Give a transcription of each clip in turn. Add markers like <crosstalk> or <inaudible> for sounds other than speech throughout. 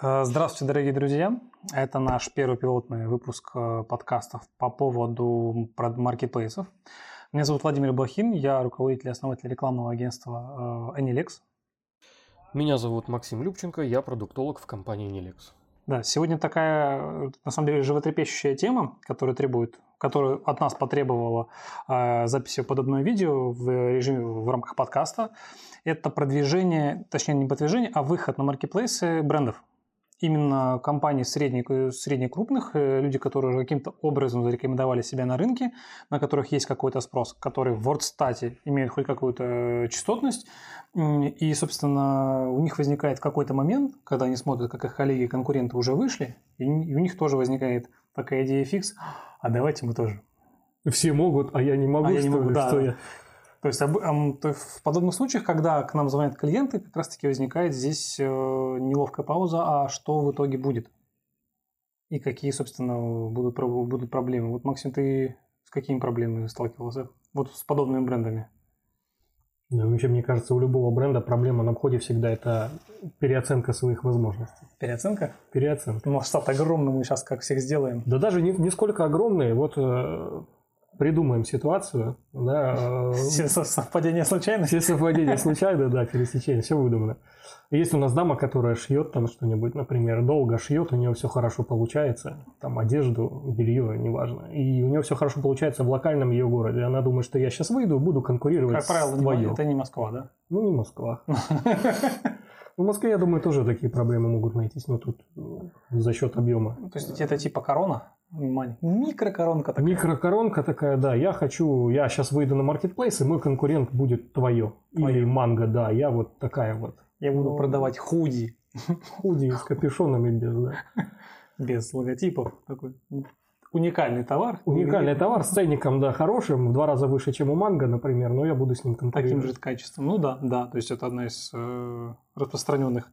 Э, здравствуйте, дорогие друзья. Это наш первый пилотный выпуск э, подкастов по поводу маркетплейсов. Меня зовут Владимир Блохин, я руководитель и основатель рекламного агентства э, Anilex. Меня зовут Максим Любченко, я продуктолог в компании Anilex. Да, сегодня такая, на самом деле, животрепещущая тема, которая требует, которую от нас потребовала э, записи подобного видео в режиме в рамках подкаста. Это продвижение, точнее не продвижение, а выход на маркетплейсы брендов именно компании средних, средних крупных, э, люди, которые уже каким-то образом зарекомендовали себя на рынке, на которых есть какой-то спрос, которые в WordStat имеют хоть какую-то э, частотность, и, собственно, у них возникает какой-то момент, когда они смотрят, как их коллеги конкуренты уже вышли, и у них тоже возникает такая идея фикс, а давайте мы тоже. Все могут, а я не могу, а я не могу, да. что я... То есть, в подобных случаях, когда к нам звонят клиенты, как раз-таки возникает здесь э, неловкая пауза, а что в итоге будет? И какие, собственно, будут, будут проблемы? Вот, Максим, ты с какими проблемами сталкивался? Вот с подобными брендами. Ну, вообще, мне кажется, у любого бренда проблема на входе всегда это переоценка своих возможностей. Переоценка? Переоценка. Масштаб огромный мы сейчас как всех сделаем. Да даже не, не сколько огромный. Вот э, придумаем ситуацию. Да, э, <laughs> все совпадения случайны? Все совпадения случайны, да, пересечения, все выдумано. Есть у нас дама, которая шьет там что-нибудь, например, долго шьет, у нее все хорошо получается, там одежду, белье, неважно. И у нее все хорошо получается в локальном ее городе. Она думает, что я сейчас выйду, буду конкурировать как правило, с твоё. это не Москва, да? Ну, не Москва. <laughs> В Москве, я думаю, тоже такие проблемы могут найтись, но тут э, за счет объема. То есть это типа корона? Микрокоронка такая. Микрокоронка такая, да. Я хочу, я сейчас выйду на маркетплейс, и мой конкурент будет твое. Или манго, да. Я вот такая вот. Я буду ну, продавать худи. Худи с капюшонами без, да. <laughs> Без логотипов. Такой уникальный товар. Уникальный товар с ценником, да, хорошим, в два раза выше, чем у манго, например, но я буду с ним конкурировать. Таким же качеством. Ну да, да, то есть это одна из э, распространенных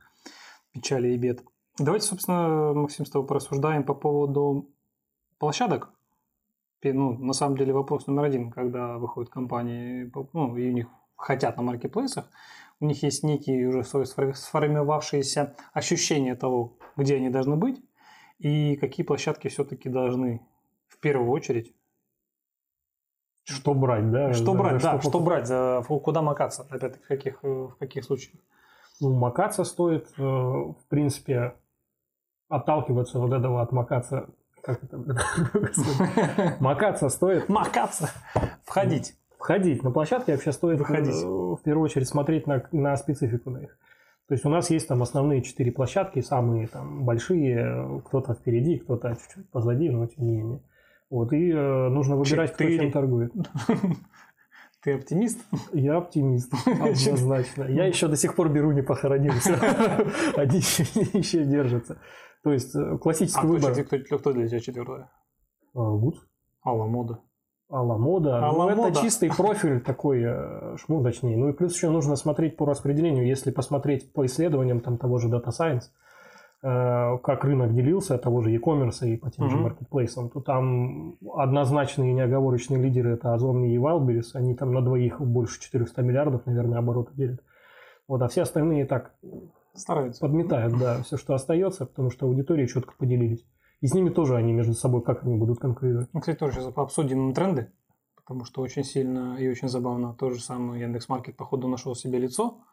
печалей и бед. Давайте, собственно, Максим, с тобой порассуждаем по поводу площадок. Ну, на самом деле вопрос номер один, когда выходят компании, ну, и у них хотят на маркетплейсах, у них есть некие уже сформировавшиеся ощущения того, где они должны быть, и какие площадки все-таки должны в первую очередь что брать, да? Что да, брать, да, что, что брать, за, куда макаться, опять-таки, в каких, в каких случаях? Ну, макаться стоит, э, в принципе, отталкиваться вот этого от макаться как это? <laughs> Макаться стоит. Макаться. Входить. Входить. На площадке вообще стоит Выходить. Э, в первую очередь смотреть на, на специфику на их. То есть у нас есть там основные четыре площадки, самые там большие, кто-то впереди, кто-то чуть-чуть позади, но тем не менее. Вот, и э, нужно выбирать, кто чем торгует. <laughs> Ты оптимист? Я оптимист, <laughs> однозначно. Я еще до сих пор беру <laughs> не похоронился. Они еще держатся. То есть э, классический а выбор. Кто, кто, кто для тебя четвертая? Гуд. Алла Мода. Алла Мода. Алла ну, это чистый профиль такой э, шмудочный. Ну и плюс еще нужно смотреть по распределению. Если посмотреть по исследованиям там, того же Data Science, э, как рынок делился, того же e-commerce и по тем же маркетплейсам, то там однозначные неоговорочные лидеры это Озон и Wildberries. Они там на двоих больше 400 миллиардов, наверное, обороты делят. Вот, а все остальные так Стараются. Подметают, да, все, что остается, потому что аудитории четко поделились. И с ними тоже они между собой, как они будут конкурировать. Ну, кстати, тоже сейчас обсудим тренды, потому что очень сильно и очень забавно. То же самое Яндекс.Маркет, походу, нашел себе лицо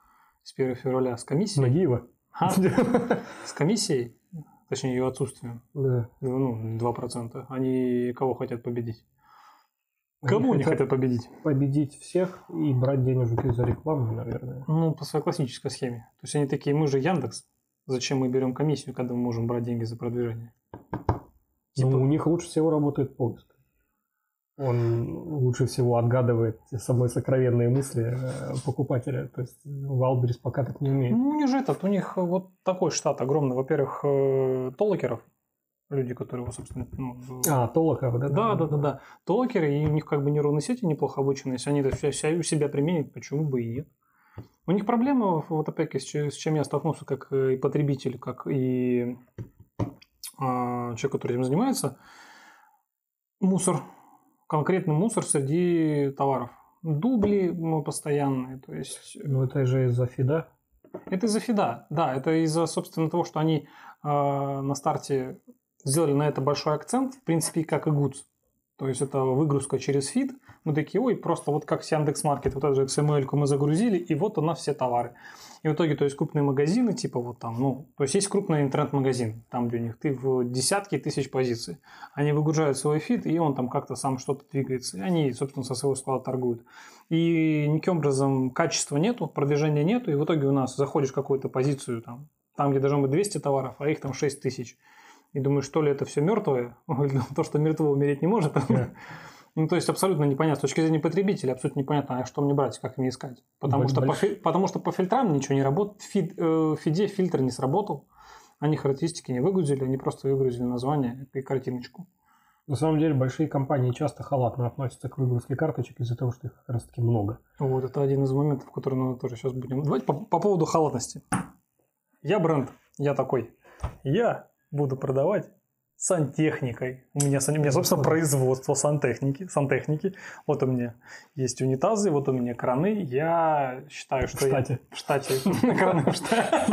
с 1 февраля с комиссией. Нагиева. А? <laughs> С комиссией, точнее, ее отсутствием. Да. Ну, 2%. Они кого хотят победить? Кому они хотят победить? Победить всех и брать денежки за рекламу, наверное. Ну, по своей классической схеме. То есть они такие, мы же Яндекс, зачем мы берем комиссию, когда мы можем брать деньги за продвижение? Типа... Ну, у них лучше всего работает поиск. Он лучше всего отгадывает самые сокровенные мысли э, покупателя. То есть Валберис пока так не умеет. Ну, не же этот. У них вот такой штат огромный. Во-первых, э, толокеров люди, которые его, собственно... Ну, а, толокеры, да? Да, да, да, да. Толокеры, и у них как бы нейронные сети неплохо обучены. Если они это все, все у себя применят, почему бы и нет? У них проблема, вот опять с чем я столкнулся как и потребитель, как и человек, который этим занимается, мусор, конкретный мусор среди товаров. Дубли ну, постоянные, то есть... Ну, это же из-за фида. Это из-за фида, да, это из-за, собственно, того, что они э, на старте сделали на это большой акцент, в принципе, как и Goods. То есть это выгрузка через фид. Мы такие, ой, просто вот как с Яндекс.Маркет, вот эту же XML мы загрузили, и вот у нас все товары. И в итоге, то есть крупные магазины, типа вот там, ну, то есть есть крупный интернет-магазин, там где у них ты в десятки тысяч позиций. Они выгружают свой фид, и он там как-то сам что-то двигается. И они, собственно, со своего склада торгуют. И никаким образом качества нету, продвижения нету, и в итоге у нас заходишь в какую-то позицию, там, там где должно быть 200 товаров, а их там 6 тысяч и думаю, что ли это все мертвое, <laughs> то, что мертвое умереть не может. Yeah. Ну, то есть абсолютно непонятно. С точки зрения потребителя абсолютно непонятно, а что мне брать, как мне искать. Потому, что по, потому что по фильтрам ничего не работает. Фид, э, фиде фильтр не сработал. Они характеристики не выгрузили, они просто выгрузили название и картиночку. На самом деле большие компании часто халатно относятся к выгрузке карточек из-за того, что их как раз таки много. Вот это один из моментов, который мы тоже сейчас будем. Давайте по, по поводу халатности. Я бренд, я такой. Я буду продавать сантехникой. У меня, у меня собственно, производство сантехники, сантехники. Вот у меня есть унитазы, вот у меня краны. Я считаю, что... В штате. Я... В штате. Краны в штате.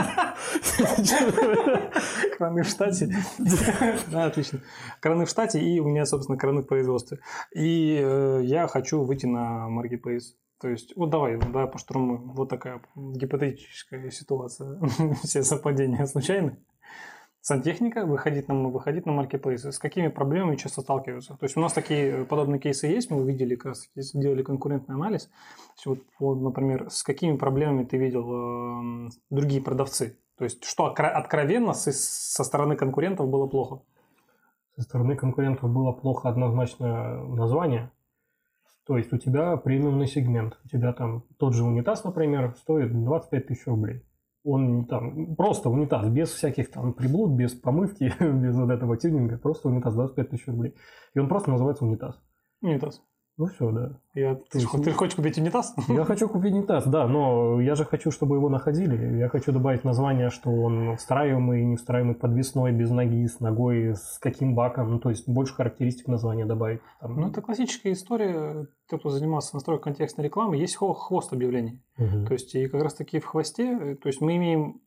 Краны в штате. Да, отлично. Краны в штате, и у меня, собственно, краны в производстве. И э, я хочу выйти на Marketplace. То есть, вот давай, давай поштурмуем. Вот такая гипотетическая ситуация. <laughs> Все совпадения случайны сантехника выходить на, выходить на маркетплейсы. С какими проблемами часто сталкиваются? То есть у нас такие подобные кейсы есть, мы видели, как раз делали конкурентный анализ. Вот, вот, например, с какими проблемами ты видел э, другие продавцы? То есть что откровенно со, со стороны конкурентов было плохо? Со стороны конкурентов было плохо однозначно название. То есть у тебя премиумный сегмент. У тебя там тот же унитаз, например, стоит 25 тысяч рублей он там просто унитаз, без всяких там приблуд, без помывки, <laughs> без вот этого тюнинга, просто унитаз 25 тысяч рублей. И он просто называется унитаз. Унитаз. Ну все, да. Я, ты, есть, ты хочешь купить унитаз? <laughs> Я хочу купить унитаз, да, но я же хочу, чтобы его находили. Я хочу добавить название, что он встраиваемый, не встраиваемый, подвесной, без ноги, с ногой, с каким баком. Ну, то есть больше характеристик названия добавить. Там. Ну, это классическая история. Те, кто занимался настройкой контекстной рекламы, есть хвост объявлений. Угу. То есть и как раз таки в хвосте, то есть мы имеем,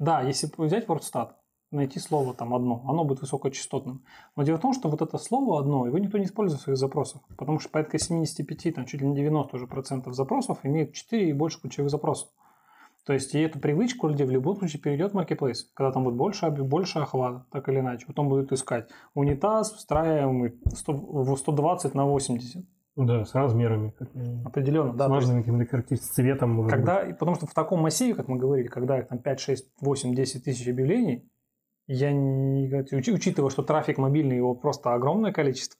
да, если взять WordStat, найти слово там одно, оно будет высокочастотным. Но дело в том, что вот это слово одно, его никто не использует в своих запросах, потому что порядка 75, там чуть ли не 90 уже процентов запросов имеют 4 и больше ключевых запросов. То есть, и эту привычку людей в любом случае перейдет в marketplace, когда там будет больше, больше охвата, так или иначе. Потом будут искать унитаз, встраиваемый в 120 на 80. Да, с размерами. Определенно, да. С важными какими-то характеристиками, цветом. Когда, быть. Потому что в таком массиве, как мы говорили, когда там 5, 6, 8, 10 тысяч объявлений, я не, учитывая, что трафик мобильный его просто огромное количество,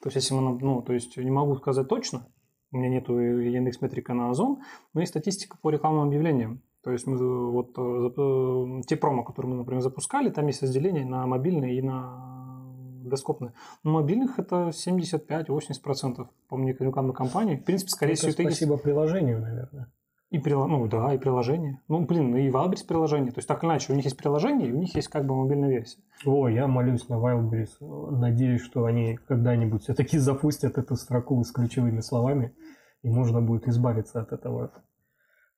то есть если мы, ну, то есть не могу сказать точно, у меня нету Яндекс Метрика на Озон, но есть статистика по рекламным объявлениям. То есть мы вот э, э, те промо, которые мы, например, запускали, там есть разделение на мобильные и на дескопные. Но мобильных это 75-80% по мне рекламной компании. В принципе, скорее всего, это спасибо есть... приложению, наверное. И прило... ну да, и приложение. Ну, блин, ну и Wildberries приложение. То есть так иначе, у них есть приложение, и у них есть как бы мобильная версия. О, я молюсь на Wildberries. Надеюсь, что они когда-нибудь все-таки запустят эту строку с ключевыми словами, и можно будет избавиться от этого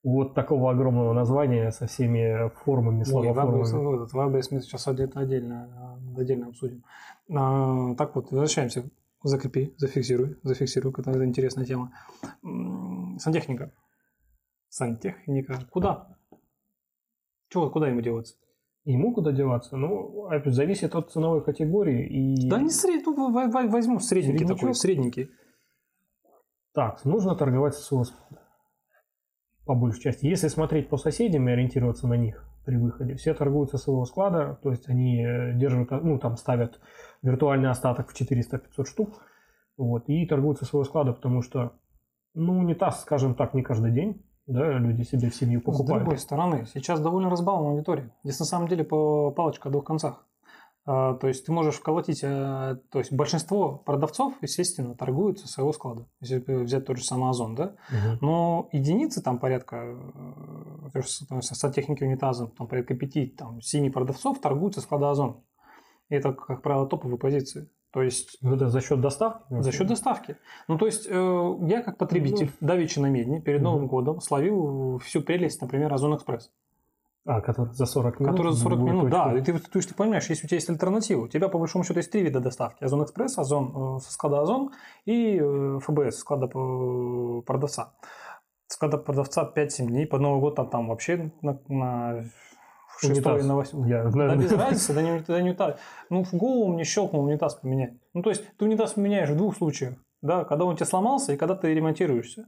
вот такого огромного названия со всеми формами, словоформами. Этот Wildberries мы сейчас отдельно, отдельно обсудим. А, так вот, возвращаемся. Закрепи, зафиксируй, зафиксируй, это интересная тема. Сантехника сантехника. Куда? Чего, куда ему деваться? Ему куда деваться? Ну, опять зависит от ценовой категории. И... Да не сред... ну, возьму средненький Среднячок. такой, средненький. Так, нужно торговать с сосудом. По большей части. Если смотреть по соседям и ориентироваться на них при выходе, все торгуют со своего склада, то есть они э, держат, ну, там ставят виртуальный остаток в 400-500 штук, вот, и торгуют со своего склада, потому что, ну, унитаз, скажем так, не каждый день, да, люди себе в семью покупают. С другой стороны, сейчас довольно разбалована аудитория. Здесь на самом деле по палочка о двух концах. А, то есть ты можешь вколотить, а, то есть большинство продавцов, естественно, торгуют со своего склада. Если взять тот же самый Озон, да? Угу. Но единицы там порядка, э, со техники унитаза, там порядка пяти, там, семи продавцов торгуют со склада Озон. И это, как правило, топовые позиции. То есть... Ну, это за счет доставки? За счет доставки. Ну, то есть, э, я как потребитель, ну, давеча на медне, перед Новым годом словил всю прелесть, например, Озон Экспресс. А, который за 40 минут? Который за 40 минут, да. И ты, то есть ты понимаешь, если у тебя есть альтернатива, у тебя по большому счету есть три вида доставки. Озон Экспресс, Озон со склада Озон и ФБС, склада продавца. Склада продавца 5-7 дней, под Новый год там, там вообще на, на шестой на восьмой. Я, да, без разницы, да не, да не так. Ну, в голову мне щелкнул унитаз поменять. Ну, то есть, ты унитаз меняешь в двух случаях. Да, когда он тебе сломался и когда ты ремонтируешься.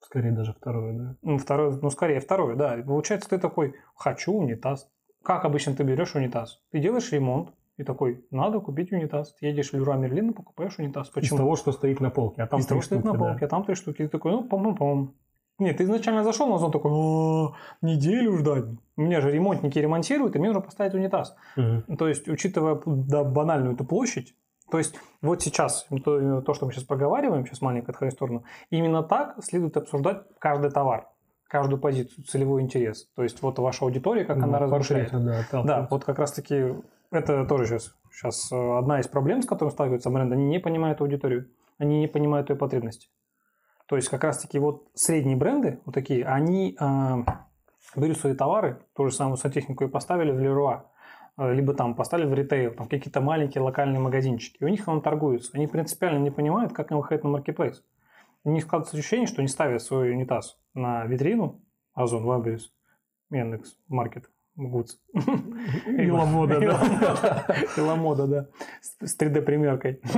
Скорее даже второе, да. Ну, второе, ну, скорее второе, да. И получается, ты такой, хочу унитаз. Как обычно ты берешь унитаз? Ты делаешь ремонт, и такой, надо купить унитаз. Ты едешь в Леруа Мерлин и покупаешь унитаз. Почему? Из того, что стоит на полке. А там Из того, что стоит на полке, да. а там три штуки. Ты такой, ну, по-моему, нет, ты изначально зашел на зон такой, неделю ждать. У меня же ремонтники ремонтируют, и мне нужно поставить унитаз. Угу. То есть, учитывая да, банальную эту площадь, то есть, вот сейчас, то, то, что мы сейчас проговариваем, сейчас маленькая отходя в сторону, именно так следует обсуждать каждый товар, каждую позицию, целевой интерес. То есть, вот ваша аудитория, как ну, она разрушает. Да, да, вот как раз-таки это тоже сейчас, сейчас э, одна из проблем, с которыми сталкиваются бренды. Они не понимают аудиторию, они не понимают ее потребности. То есть как раз-таки вот средние бренды, вот такие, они э, берут свои товары, ту же самую сантехнику и поставили в Леруа, э, либо там поставили в ритейл, там какие-то маленькие локальные магазинчики, и у них он торгуется. Они принципиально не понимают, как им выходить на маркетплейс. У них складывается ощущение, что они ставят свой унитаз на витрину, Озон, Вабрис, Яндекс, Маркет, Гудс. Иламода, <laughs> да. <laughs> Иламода, да. С 3D-примеркой. <laughs>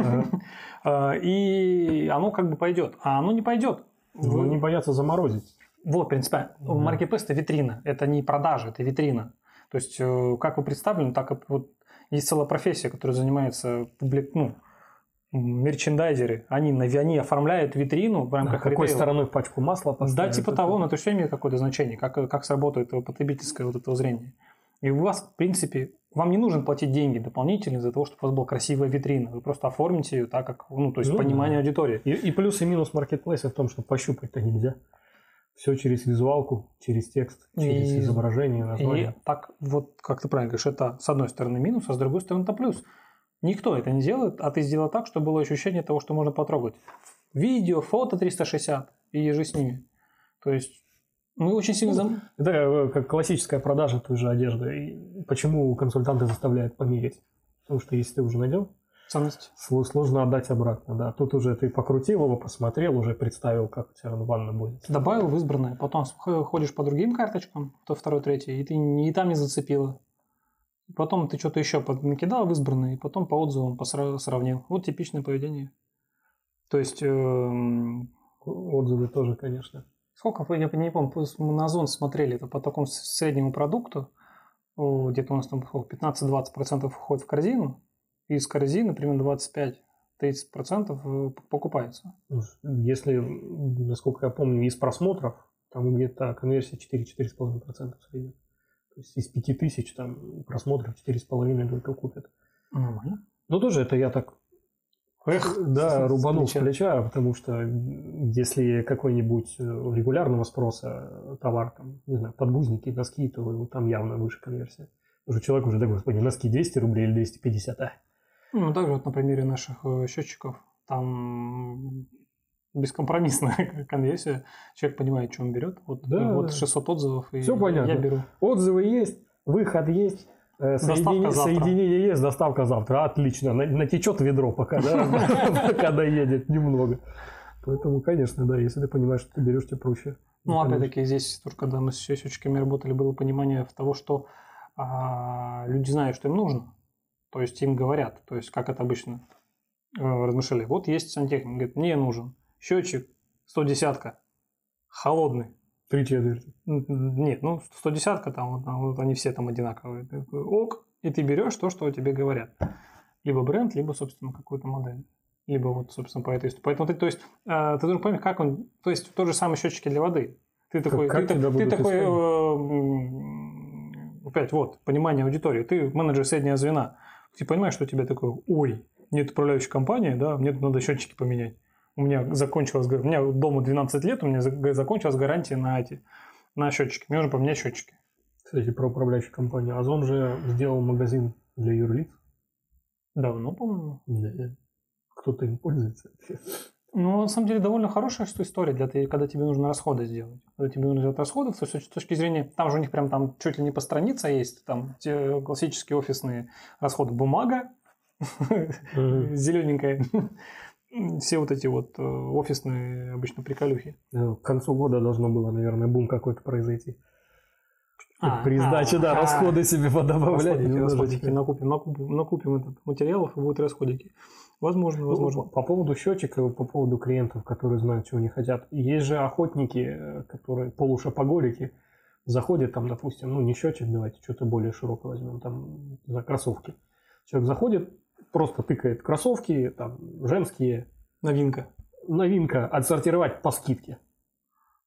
А, и оно как бы пойдет. А оно не пойдет. Вы не боятся заморозить. Вот, принципиально. Маркетплейс – это витрина. Это не продажа, это витрина. То есть, э, как вы представлены, так и вот есть целая профессия, которая занимается публик, ну, мерчендайзеры, они, они оформляют витрину в рамках да, Какой ритейла. стороной пачку масла поставить? Да, типа того, но это все имеет какое-то значение, как, как сработает потребительское вот это зрение. И у вас, в принципе, вам не нужно платить деньги дополнительно из-за того, чтобы у вас была красивая витрина. Вы просто оформите ее так, как, ну, то есть ну, понимание да. аудитории. И, и плюс и минус маркетплейса в том, что пощупать-то нельзя. Все через визуалку, через текст, через и, изображение, название. И так вот, как ты правильно говоришь, это с одной стороны минус, а с другой стороны это плюс. Никто это не делает, а ты сделал так, чтобы было ощущение того, что можно потрогать. Видео, фото 360 и ежи с ними. То есть мы очень сильно... Зам... Это э, как классическая продажа той же одежды. И почему консультанты заставляют померить? Потому что если ты уже надел, ценность. Сложно отдать обратно, да. Тут уже ты покрутил его, посмотрел, уже представил, как у тебя ванна будет. Добавил в избранное, потом ходишь по другим карточкам, то второй, третий, и ты и там не зацепила. Потом ты что-то еще накидал в избранные, и потом по отзывам сравнил. Вот типичное поведение. То есть... Э, Отзывы тоже, конечно. Сколько, я не помню, мы на Озон смотрели, это по такому среднему продукту, где-то у нас там 15-20% входит в корзину, и из корзины примерно 25-30% э, покупается. Если, насколько я помню, из просмотров, там где-то конверсия 4-4,5% в среднем. То есть из 5000 там просмотров 4,5 только купят. Нормально. Ну, тоже это я так Эх, да, рубанул с плеча, потому что если какой-нибудь э, регулярного спроса товар, там, не знаю, подгузники, носки, то там явно выше конверсия. Уже человек уже, да, господи, носки 200 рублей или 250, а? Ну, также вот на примере наших э, счетчиков, там бескомпромиссная <laughs> конверсия. Человек понимает, что он берет. Вот, да, вот 600 отзывов, и Все понятно. я беру. Отзывы есть, выход есть, э, Соедини... Соединение есть, доставка завтра. Отлично. Натечет ведро пока, да, <laughs> пока доедет немного. Поэтому, конечно, да, если ты понимаешь, что ты берешь, тебе проще. Ну, опять-таки, здесь тоже, когда мы с счетчиками работали, было понимание того, что а, люди знают, что им нужно. То есть им говорят. То есть, как это обычно э, размышляли. Вот есть сантехник, говорит, мне нужен счетчик 110 холодный. Три четверти. Нет, ну 110 там, вот, вот они все там одинаковые. ок, и ты берешь то, что тебе говорят. Либо бренд, либо, собственно, какую-то модель. Либо вот, собственно, по этой истории. Поэтому ты, то есть, э, ты должен понять, как он... То есть, тот же самый счетчики для воды. Ты такой... Как, ты, ты, ты такой... Э, опять, вот, понимание аудитории. Ты менеджер среднего звена. Ты понимаешь, что у тебя такой, ой, нет управляющей компании, да, мне надо счетчики поменять у меня закончилась, у меня дома 12 лет, у меня закончилась гарантия на эти, на счетчики. Мне нужно поменять счетчики. Кстати, про управляющую компанию. Озон же сделал магазин для юрлиц. Давно, по-моему. Да. Кто-то им пользуется. Ну, на самом деле, довольно хорошая что история, для того, когда тебе нужно расходы сделать. Когда тебе нужно сделать расходы, то с точки зрения, там же у них прям там чуть ли не по странице есть, там те классические офисные расходы. Бумага, <laughs> зелененькая, все вот эти вот э, офисные обычно приколюхи. К концу года должно было, наверное, бум какой-то произойти. А, При сдаче, а, да, а, расходы себе подобавлять. Расходики, расходики. Накупим, накупим, накупим этот материалов и будут расходики. Возможно, возможно. Ну, по, по поводу счетчиков, по поводу клиентов, которые знают, чего они хотят. Есть же охотники, э, которые полушапоголики, заходят там, допустим, ну не счетчик, давайте что-то более широкое возьмем, там за кроссовки. Человек заходит, просто тыкает кроссовки, там женские. Новинка. Новинка, отсортировать по скидке.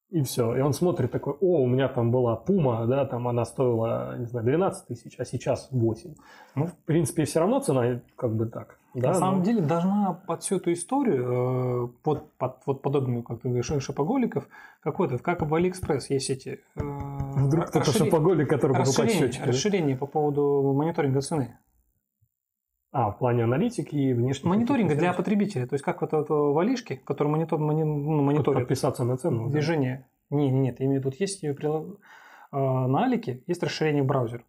И все. И он смотрит такой, о, у меня там была Пума, да, там она стоила, не знаю, 12 тысяч, а сейчас 8. Ну, в принципе, все равно цена как бы так. Да, На но... самом деле должна под всю эту историю, э, под, под вот подобную, как ты говоришь, шопоголиков, какой-то, как в Алиэкспресс есть эти... Э, Вдруг кто-то расширение, шопоголик, который покупает счетчики. Расширение по поводу мониторинга цены. А, в плане аналитики и внешнего. Мониторинга для потребителя. То есть как вот эти алишки, которые монитор, мони, ну, мониторят. Подписаться на цену. Движение. Да? Не, нет, имею тут есть прилог... А, на Алике есть расширение браузер,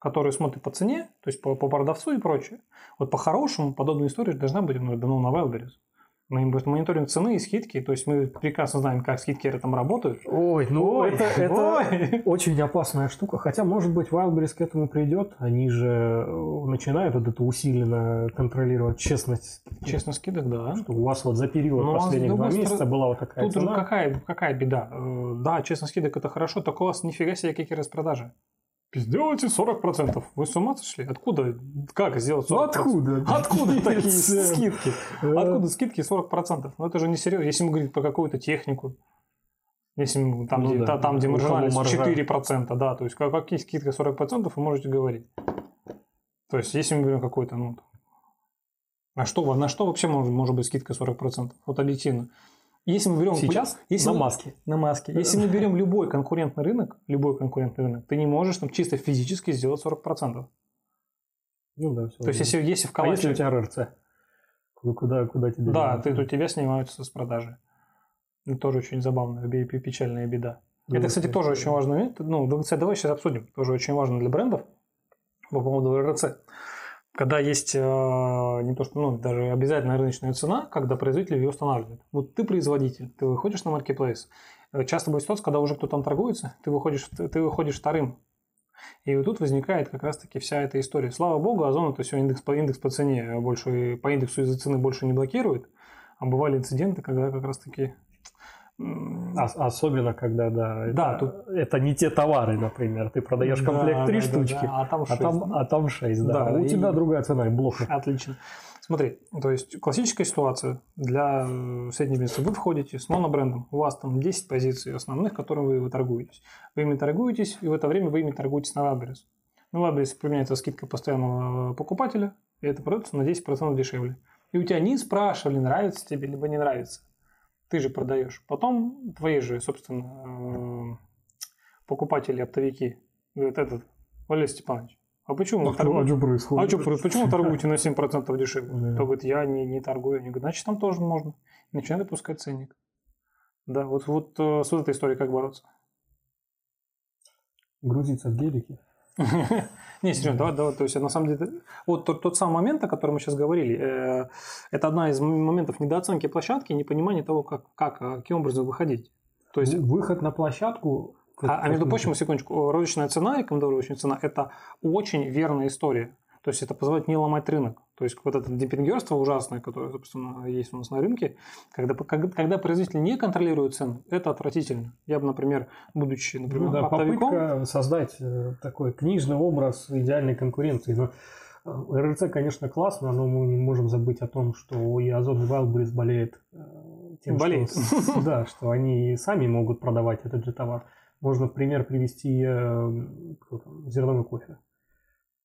который смотрит по цене, то есть по, по продавцу и прочее. Вот по-хорошему подобная история должна быть ну, на Wildberries. Мы мониторинг цены и скидки, то есть мы прекрасно знаем, как скидки там работают. Ой, ну ой, это, <laughs> это ой. очень опасная штука. Хотя, может быть, Wildberries к этому придет. Они же э, начинают вот это усиленно контролировать честность. Честность скидок, да. Что у вас вот за период Но последних два месяца стороны, была вот такая Тут цена. какая, какая беда? Э, да, честность скидок это хорошо, только у вас нифига себе какие распродажи. Сделайте 40%. Вы с ума сошли? Откуда? Как сделать 40%? Ну, откуда? Откуда такие скидки? Откуда скидки 40%? Ну это же не серьезно. Если мы говорим про какую-то технику, если мы, там, ну, где, да, там, где маржинальность 4%, да, то есть какие скидки 40% вы можете говорить. То есть если мы говорим какой-то, ну, а что, на что вообще может, может быть скидка 40%? Вот объективно. Если мы берем сейчас если на маске. На маске. Если мы берем любой конкурентный рынок, любой конкурентный рынок, ты не можешь там чисто физически сделать 40%. Ну да, все. То есть, если, если в калаче... А если у тебя РРЦ? Куда, куда тебе Да, ты, у тебя снимаются с продажи. Это тоже очень забавная, печальная беда. Ну, это, кстати, тоже очень важно. Ну, ДНЦ давай сейчас обсудим. Тоже очень важно для брендов по поводу РРЦ когда есть э, не то что, ну, даже обязательная рыночная цена, когда производитель ее устанавливает. Вот ты производитель, ты выходишь на маркетплейс. Э, часто будет ситуация, когда уже кто-то там торгуется, ты выходишь, ты выходишь вторым. И вот тут возникает как раз-таки вся эта история. Слава богу, Озон это все индекс по, индекс по цене больше, по индексу из-за цены больше не блокирует. А бывали инциденты, когда как раз-таки Особенно, когда, да, да это, тут... это не те товары, например. Ты продаешь комплект да, 3 да, штучки, да, а там 6. А там, а там 6, да. да у и... тебя другая цена блок. Отлично. Смотри, то есть классическая ситуация для среднего бизнеса. Вы входите с монобрендом, у вас там 10 позиций основных, которыми вы, вы торгуетесь. Вы ими торгуетесь, и в это время вы ими торгуетесь на Wildberries. На Wildberries применяется скидка постоянного покупателя, и это продается на 10% дешевле. И у тебя не спрашивали, нравится тебе, либо не нравится ты же продаешь. Потом твои же, собственно, э, покупатели, оптовики, говорят, этот, Валерий Степанович, а почему а, торгуете? А что происходит? А что? Почему торгуете на 7% дешевле? То говорит, я не, не торгую. Они говорят, значит, там тоже можно. И начинают опускать ценник. Да, вот, вот э, с вот этой историей как бороться? Грузиться в гелике. Не, серьезно, давай, давай. То есть, на самом деле, вот тот, тот самый момент, о котором мы сейчас говорили, э, это одна из моментов недооценки площадки, непонимания того, как, как, а каким образом выходить. То есть, выход на площадку... А, а между прочим, секундочку, розничная цена и командировочная цена – это очень верная история. То есть это позволяет не ломать рынок. То есть вот это демпингерство ужасное, которое, собственно, есть у нас на рынке, когда, когда, производитель не контролирует цены, это отвратительно. Я бы, например, будучи, например, ну, да, оптовиком... попытка создать э, такой книжный образ идеальной конкуренции. Но э, РРЦ, конечно, классно, но мы не можем забыть о том, что и Озон и Wildberries болеет э, тем, болеет. Что, да, что они сами могут продавать этот же товар. Можно в пример привести зерновой кофе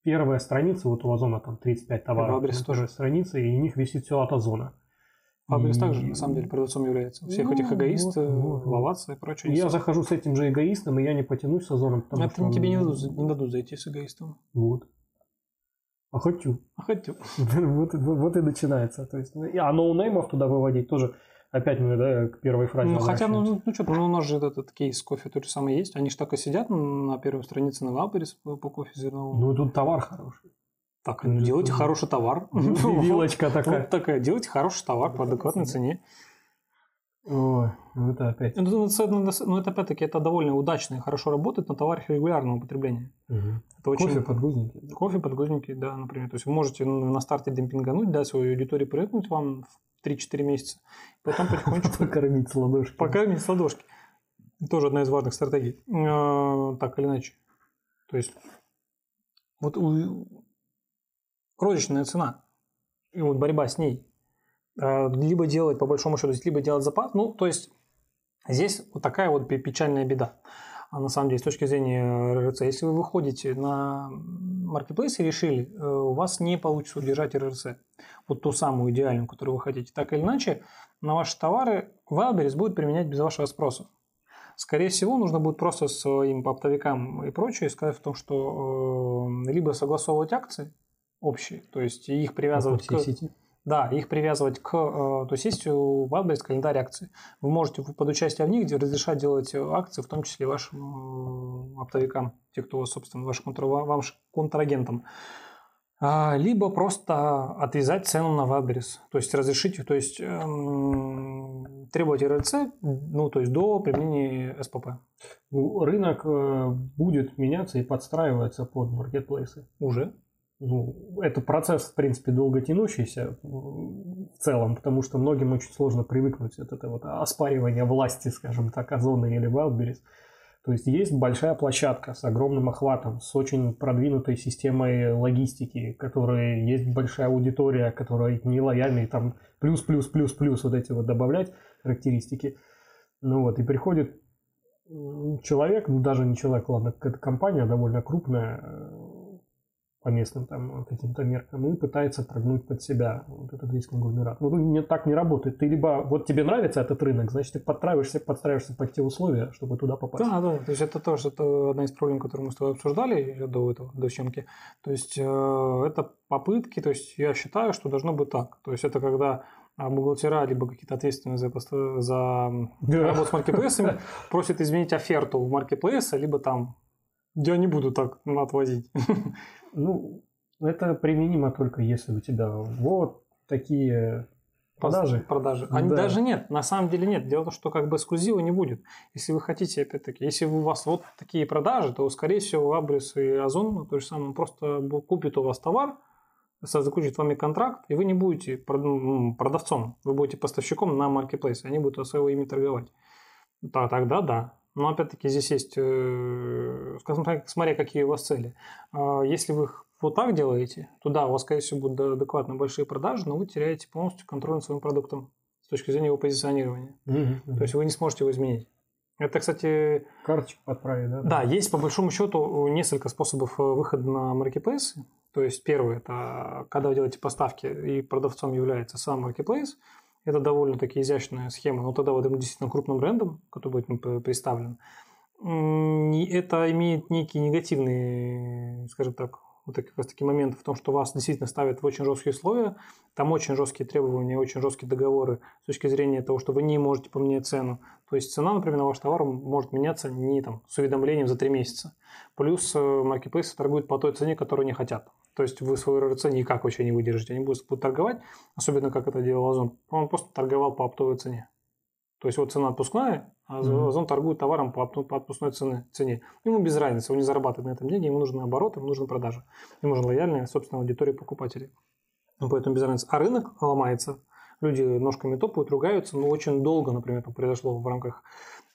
первая страница, вот у Озона там 35 товаров. Адрес тоже. страница, и у них висит все от Озона. Wildberries и... также, на самом деле, продавцом является. Всех ну, этих Egoiste ов, вот, вот, Lavazza и прочее. Я захожу с этим же Egoiste ом, и я не потягаюсь с Озоном. Потому Это что тебе он... не, дадут, не дадут зайти с Egoiste ом. Вот. А хочу. А хочу. <laughs> вот, вот, вот и начинается. То есть, а ноунеймов туда выводить тоже Опять мы, да, к первой фразе. Ну, хотя, ну, ну, ну что, ну, у нас же этот кейс кофе тот же самый есть. Они же так и сидят на первой странице на Wildberries по, кофе зерновому. Ну, тут товар хороший. Так, ну, делайте хороший товар. <laughs> Вилочка <laughs> такая. Вот такая, делайте хороший товар по адекватной цене. Ой, ну это опять. Ну, ну, ну, ну это опять-таки это довольно удачно и хорошо работает на товарах регулярного употребления. Угу. Это очень... Кофе подгузники. Кофе подгузники, да, например. То есть вы можете на старте демпингануть, дать свою аудиторию привыкнуть вам 3-4 месяца. Потом потихонечку... <laughs> Покормить с ладошки. Покормить с ладошки. Тоже одна из важных стратегий. А, так или иначе. То есть вот розничная цена и вот борьба с ней. А, либо делать, по большому счету, либо делать запас. Ну, то есть здесь вот такая вот печальная беда. А на самом деле, с точки зрения РРЦ, если вы выходите на маркетплейс и решили, э, у вас не получится удержать РРЦ, вот ту самую идеальную, которую вы хотите, так или иначе, на ваши товары Wildberries будет применять без вашего спроса. Скорее всего, нужно будет просто своим оптовикам и прочее сказать в том, что э, либо согласовывать акции общие, то есть их привязывать к... Сети. Да, их привязывать к... Э, то есть есть у Wildberries календарь акций. Вы можете под участие в них разрешать делать акции, в том числе вашим э, оптовикам, те, кто, собственно, вашим, контр... вашим контрагентам. А, либо просто отвязать цену на Wildberries. То есть разрешить, то есть эм, требовать РЛЦ, ну, то есть до применения СПП. Рынок э, будет меняться и подстраиваться под маркетплейсы. Уже? Ну, это процесс, в принципе, долго тянущийся в целом, потому что многим очень сложно привыкнуть от этого вот оспаривания власти, скажем так, Озона или Wildberries. То есть есть большая площадка с огромным охватом, с очень продвинутой системой логистики, которой есть большая аудитория, которая не лояльна, там плюс, плюс, плюс, плюс вот эти вот добавлять характеристики. Ну вот, и приходит человек, ну даже не человек, ладно, какая-то компания довольно крупная, по местным там каким-то меркам и пытается прогнуть под себя вот этот весь конгломерат. Ну, не, так не работает. Ты либо вот тебе нравится этот рынок, значит, ты подстраиваешься, подстраиваешься под те условия, чтобы туда попасть. Да, да. То есть это тоже это одна из проблем, которую мы с тобой обсуждали до этого, до съемки. То есть э, это попытки, то есть я считаю, что должно быть так. То есть это когда а бухгалтера, либо какие-то ответственные за, за работу с маркетплейсами <laughs> просят изменить оферту в маркетплейса, либо там я не буду так отвозить. <laughs> Ну, это применимо только если у тебя вот такие продажи. Продажи. Они да. даже нет, на самом деле нет. Дело в том, что как бы эксклюзива не будет. Если вы хотите, опять-таки, если у вас вот такие продажи, то, скорее всего, Абрис и Озон, то же самое, просто купит у вас товар, заключит с вами контракт, и вы не будете продавцом, вы будете поставщиком на маркетплейсе, они будут от своего имени торговать. Да, тогда да. Но опять-таки здесь есть, э, смотря какие у вас цели. А если вы вот так делаете, то да, у вас, скорее всего, будут адекватно большие продажи, но вы теряете полностью контроль над своим продуктом с точки зрения его позиционирования. Mm-hmm. То есть вы не сможете его изменить. Это, кстати... Карточку подправить, да? Да, есть по большому счету несколько способов э, выхода на marketplace. То есть первый – это когда вы делаете поставки и продавцом является сам marketplace – это довольно-таки изящная схема, но тогда вот этим действительно крупным брендом, который будет представлен, это имеет некие негативные, скажем так, вот как раз таки моменты в том, что вас действительно ставят в очень жесткие условия, там очень жесткие требования, очень жесткие договоры с точки зрения того, что вы не можете поменять цену. То есть цена, например, на ваш товар может меняться не там, с уведомлением за три месяца. Плюс маркетплейсы э, торгуют по той цене, которую они хотят. То есть вы свою РРЦ никак вообще не выдержите. Они будут, будут торговать, особенно как это делал Озон. Он просто торговал по оптовой цене. То есть вот цена отпускная, а mm-hmm. Озон торгует товаром по, отпускной цене, цене. Ему без разницы, он не зарабатывает на этом деньги, ему нужны обороты, ему нужны продажи. Ему нужна лояльная, собственно, аудитория покупателей. Ну, поэтому без разницы. А рынок ломается, люди ножками топают, ругаются, но очень долго, например, это произошло в рамках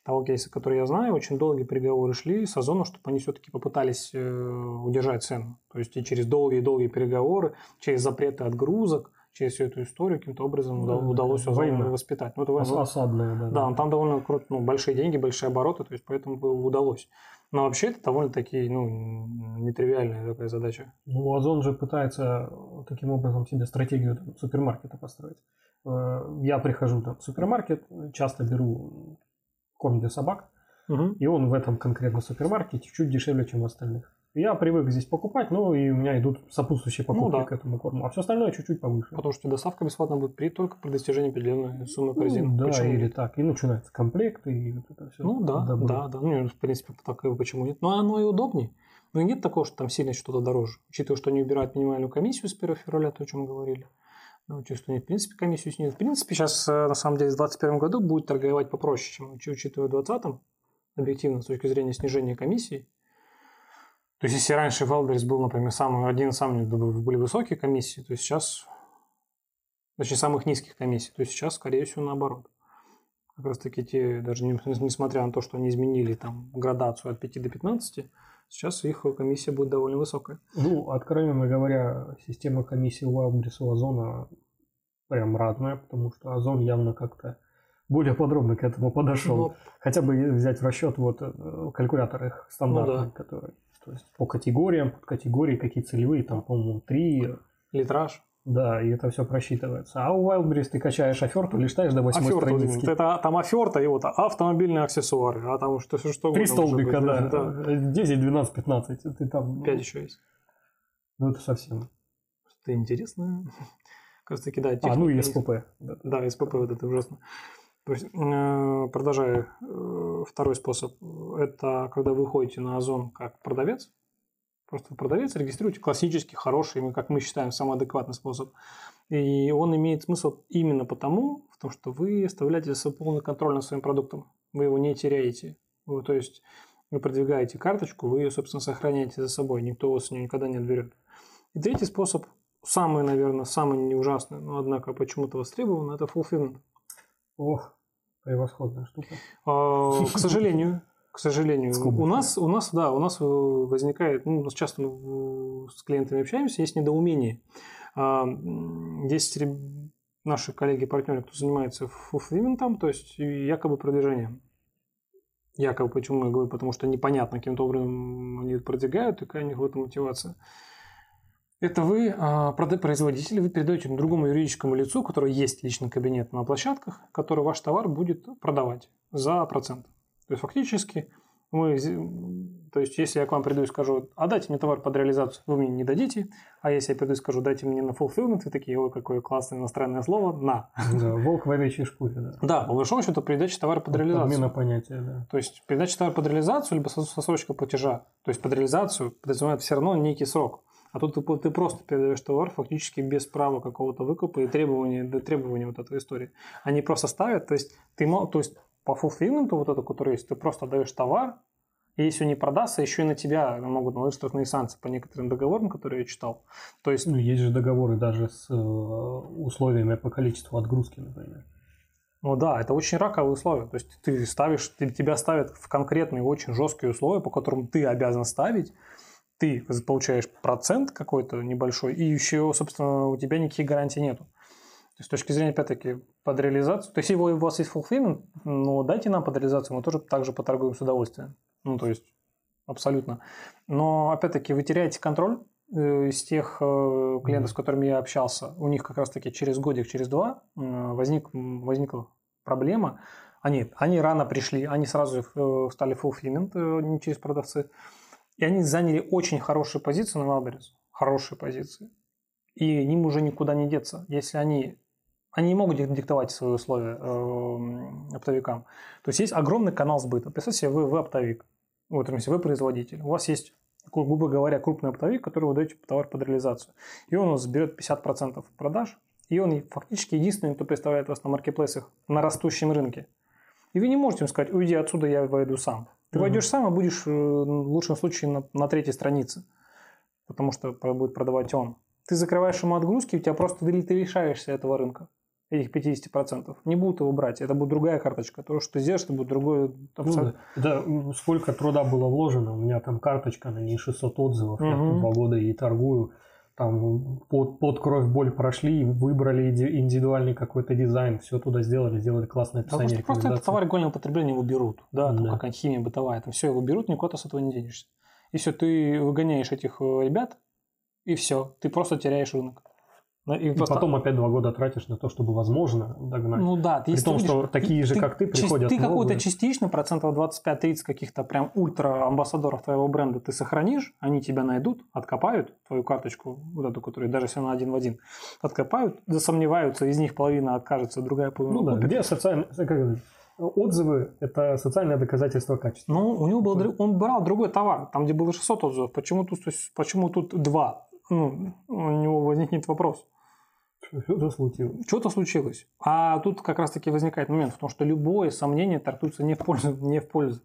того кейса, который я знаю, очень долгие переговоры шли с Озоном, чтобы они все-таки попытались э, удержать цену. То есть и через долгие-долгие переговоры, через запреты отгрузок, через всю эту историю каким-то образом да, удалось Озону воспитать. Ну, это Ос- осадная, да. Да, да. там довольно круто, ну, большие деньги, большие обороты, то есть поэтому удалось. Но вообще это довольно-таки ну, нетривиальная такая задача. Ну, Озон же пытается таким образом себе стратегию там, супермаркета построить. Э, я прихожу там, в супермаркет, часто беру корм для собак, угу. и он в этом конкретно супермаркете чуть дешевле, чем в остальных. Я привык здесь покупать, ну и у меня идут сопутствующие ну покупки ну, да. к этому корму. А все остальное чуть-чуть повыше. Потому что доставка бесплатно будет при только при достижении определенной суммы корзин. Ну, да, почему или так. И начинается комплект, и вот это все. Ну да, добро. да, да. Ну, в принципе, так почему нет. Но оно и удобнее. Но и нет такого, что там сильно что-то дороже. Учитывая, что они убирают минимальную комиссию с 1 февраля, то, о чем мы говорили. Ну, они, в принципе, комиссию снизят. В принципе, сейчас, э, на самом деле, в 2021 году будет торговать попроще, чем учитывая в 2020, объективно, с точки зрения снижения комиссии. То есть, если раньше Wildberries был, например, самый, один из самых были высокие комиссии, то сейчас, точнее, самых низких комиссий, то сейчас, скорее всего, наоборот. Как раз таки те, даже несмотря на то, что они изменили там градацию от 5 до 15, сейчас их комиссия будет довольно высокая. Ну, откровенно говоря, система комиссии у Wildberries у Озона прям разная, потому что Озон явно как-то более подробно к этому подошел. Но... Хотя бы взять в расчет вот э, калькулятор их стандартный, ну, да. который то есть по категориям, под категории какие целевые, там, по-моему, три. Литраж. Да, и это все просчитывается. А у Wildberries ты качаешь оферту, листаешь до восьмой страницы. Это там оферта и вот автомобильные аксессуары, а там что что Три столбика, да. да. 10, 12, 15. Ты там... Пять еще есть. Ну, это совсем. Что-то интересное. <laughs> Кажется, таки, да. А, ну и СПП. Да, да СПП, вот это ужасно. То есть, э, продолжая, э, второй способ, это когда вы ходите на Озон как продавец, просто продавец, регистрируете классический, хороший, мы, как мы считаем, самый адекватный способ. И он имеет смысл именно потому, в том, что вы оставляете полный контроль над своим продуктом. Вы его не теряете. То есть вы продвигаете карточку, вы ее, собственно, сохраняете за собой, никто вас ее никогда не отберет. И третий способ, самый, наверное, самый не ужасный, но, однако, почему-то востребован, это fulfillment. Ох, превосходная штука. А, к сожалению, к сожалению, у нас, у нас, да, у нас э, возникает, ну, часто мы с клиентами общаемся, есть недоумение. А, есть наши коллеги-партнеры, кто занимается фулфилментом, то есть якобы продвижением. Якобы, почему я говорю, потому что непонятно, каким-то образом они продвигают, и какая у них в этом мотивация. Это вы, а, производитель, вы передаете другому юридическому лицу, у которого есть личный кабинет на площадках, который ваш товар будет продавать за процент. То есть фактически мы, то есть если я к вам приду и скажу, а дайте мне товар под реализацию, вы мне не дадите, а если я приду и скажу, дайте мне на fulfillment, вы такие, ой, какое классное иностранное слово, на. Да, волк в овечьей шкуре, да. Да, по большому счету передача товара под реализацию. Подмена понятия, да. То есть передача товара под реализацию, либо сосрочка платежа. То есть под реализацию подразумевает все равно некий срок. А тут ты, ты просто передаешь товар фактически без права какого-то выкупа и требования, требования вот этой истории. Они просто ставят, то есть ты то есть по фулфилменту вот это, который есть, ты просто даешь товар, и если он не продастся, еще и на тебя могут наложить штрафные санкции по некоторым договорам, которые я читал. То есть... Ну, есть же договоры даже с э, условиями по количеству отгрузки, например. Ну да, это очень раковые условия. То есть ты ставишь, ты, тебя ставят в конкретные очень жесткие условия, по которым ты обязан ставить, ты получаешь процент какой-то небольшой, и еще, собственно, у тебя никаких гарантий нету. То есть, с точки зрения, опять-таки, под реализацию, то есть, если у вас есть fulfillment, ну, дайте нам под реализацию, мы тоже также поторгуем с удовольствием. Ну, то есть, абсолютно. Но, опять-таки, вы теряете контроль э, из тех э, клиентов, с которыми я общался. У них как раз-таки через годик, через два возник, возникла проблема. Они, они рано пришли, они сразу э, стали fulfillment, не через продавцы. И они заняли очень хорошую позицию на Wildberries. Хорошие позиции. И ним уже никуда не деться. Если они... Они не могут диктовать свои условия э, оптовикам. То есть есть огромный канал сбыта. Представьте себе, вы, вы оптовик. Вот, если вы производитель. У вас есть, грубо говоря, крупный оптовик, который вы даете товар под реализацию. И он у вас берет 50% продаж. И он фактически единственный, кто представляет вас на маркетплейсах на растущем рынке. И вы не можете ему сказать, уйди отсюда, я войду сам. Ты угу. войдешь сам и будешь э, в лучшем случае на, на третьей странице, потому что будет продавать он. Ты закрываешь ему отгрузки, у тебя просто ты, ты лишаешься этого рынка, этих 50%. Не будут его брать, это будет другая карточка. То, что ты сделаешь, это будет другое. Ну, да. да, сколько труда было вложено, у меня там карточка, на ней 600 отзывов, угу. я два года и торгую там под, под кровь боль прошли, выбрали индивидуальный какой-то дизайн, все туда сделали, сделали классное описание. Да, просто, просто это товар игольного потребления его берут, да, там да. какая химия бытовая, там все его берут, никуда с этого не денешься. И все, ты выгоняешь этих э, ребят, и все, ты просто теряешь рынок. Ну, и, и просто... потом опять два года тратишь на то, чтобы возможно догнать. Ну да, ты При том, видишь, что такие же, ты, как ты, приходят Ты какую-то частично, процентов 25-30 каких-то прям ультра-амбассадоров твоего бренда ты сохранишь, они тебя найдут, откопают твою карточку, вот эту, которую даже если она один в один, откопают, засомневаются, из них половина откажется, другая половина Ну да, купит. где социальный... Отзывы – это социальное доказательство качества. Ну, у него был, он брал другой товар, там, где было 600 отзывов. Почему тут, почему тут два? Ну, у него возникнет вопрос. Что-то случилось. Что-то случилось. А тут как раз-таки возникает момент в том, что любое сомнение трактуется не в пользу. Не в пользу.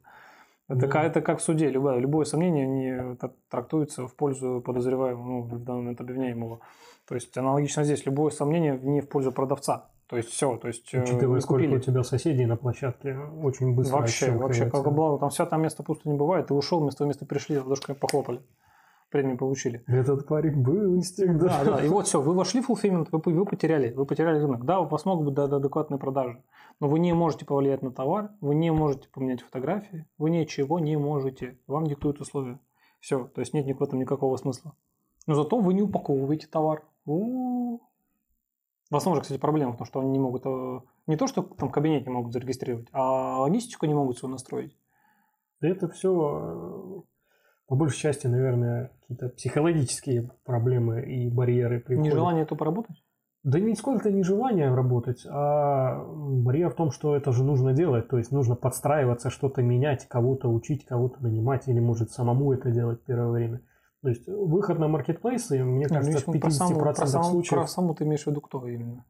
Это, да. это как в суде. Любое, любое сомнение не трактуется в пользу подозреваемого, ну, в данный момент обвиняемого. То есть аналогично здесь. Любое сомнение не в пользу продавца. То есть все, то есть э, Учитывая, сколько у тебя соседей на площадке, очень быстро Вообще, вообще, как благо, там вся там место пусто не бывает. Ты ушел, вместо места пришли, ладошками похлопали премию получили. Этот парень был инстинкт. Да, да. И вот все, вы вошли в fulfillment, вы, вы потеряли, вы потеряли рынок. Да, у вас могут быть адекватные продажи, но вы не можете повлиять на товар, вы не можете поменять фотографии, вы ничего не можете. Вам диктуют условия. Все, то есть нет в этом никакого смысла. Но зато вы не упаковываете товар. У-у-у. Возможно, кстати, проблема в том, что они не могут... Э, не то, что там кабинет не могут зарегистрировать, а логистику не могут свою настроить. Это все по большей части, наверное, какие-то психологические проблемы и барьеры. Приходят. Нежелание это поработать? Да не сколько нежелание работать, а барьер в том, что это же нужно делать. То есть нужно подстраиваться, что-то менять, кого-то учить, кого-то нанимать или может самому это делать первое время. То есть выход на маркетплейсы, мне кажется, в 50% про саму, про саму, случаев... Про саму ты имеешь в виду кто именно?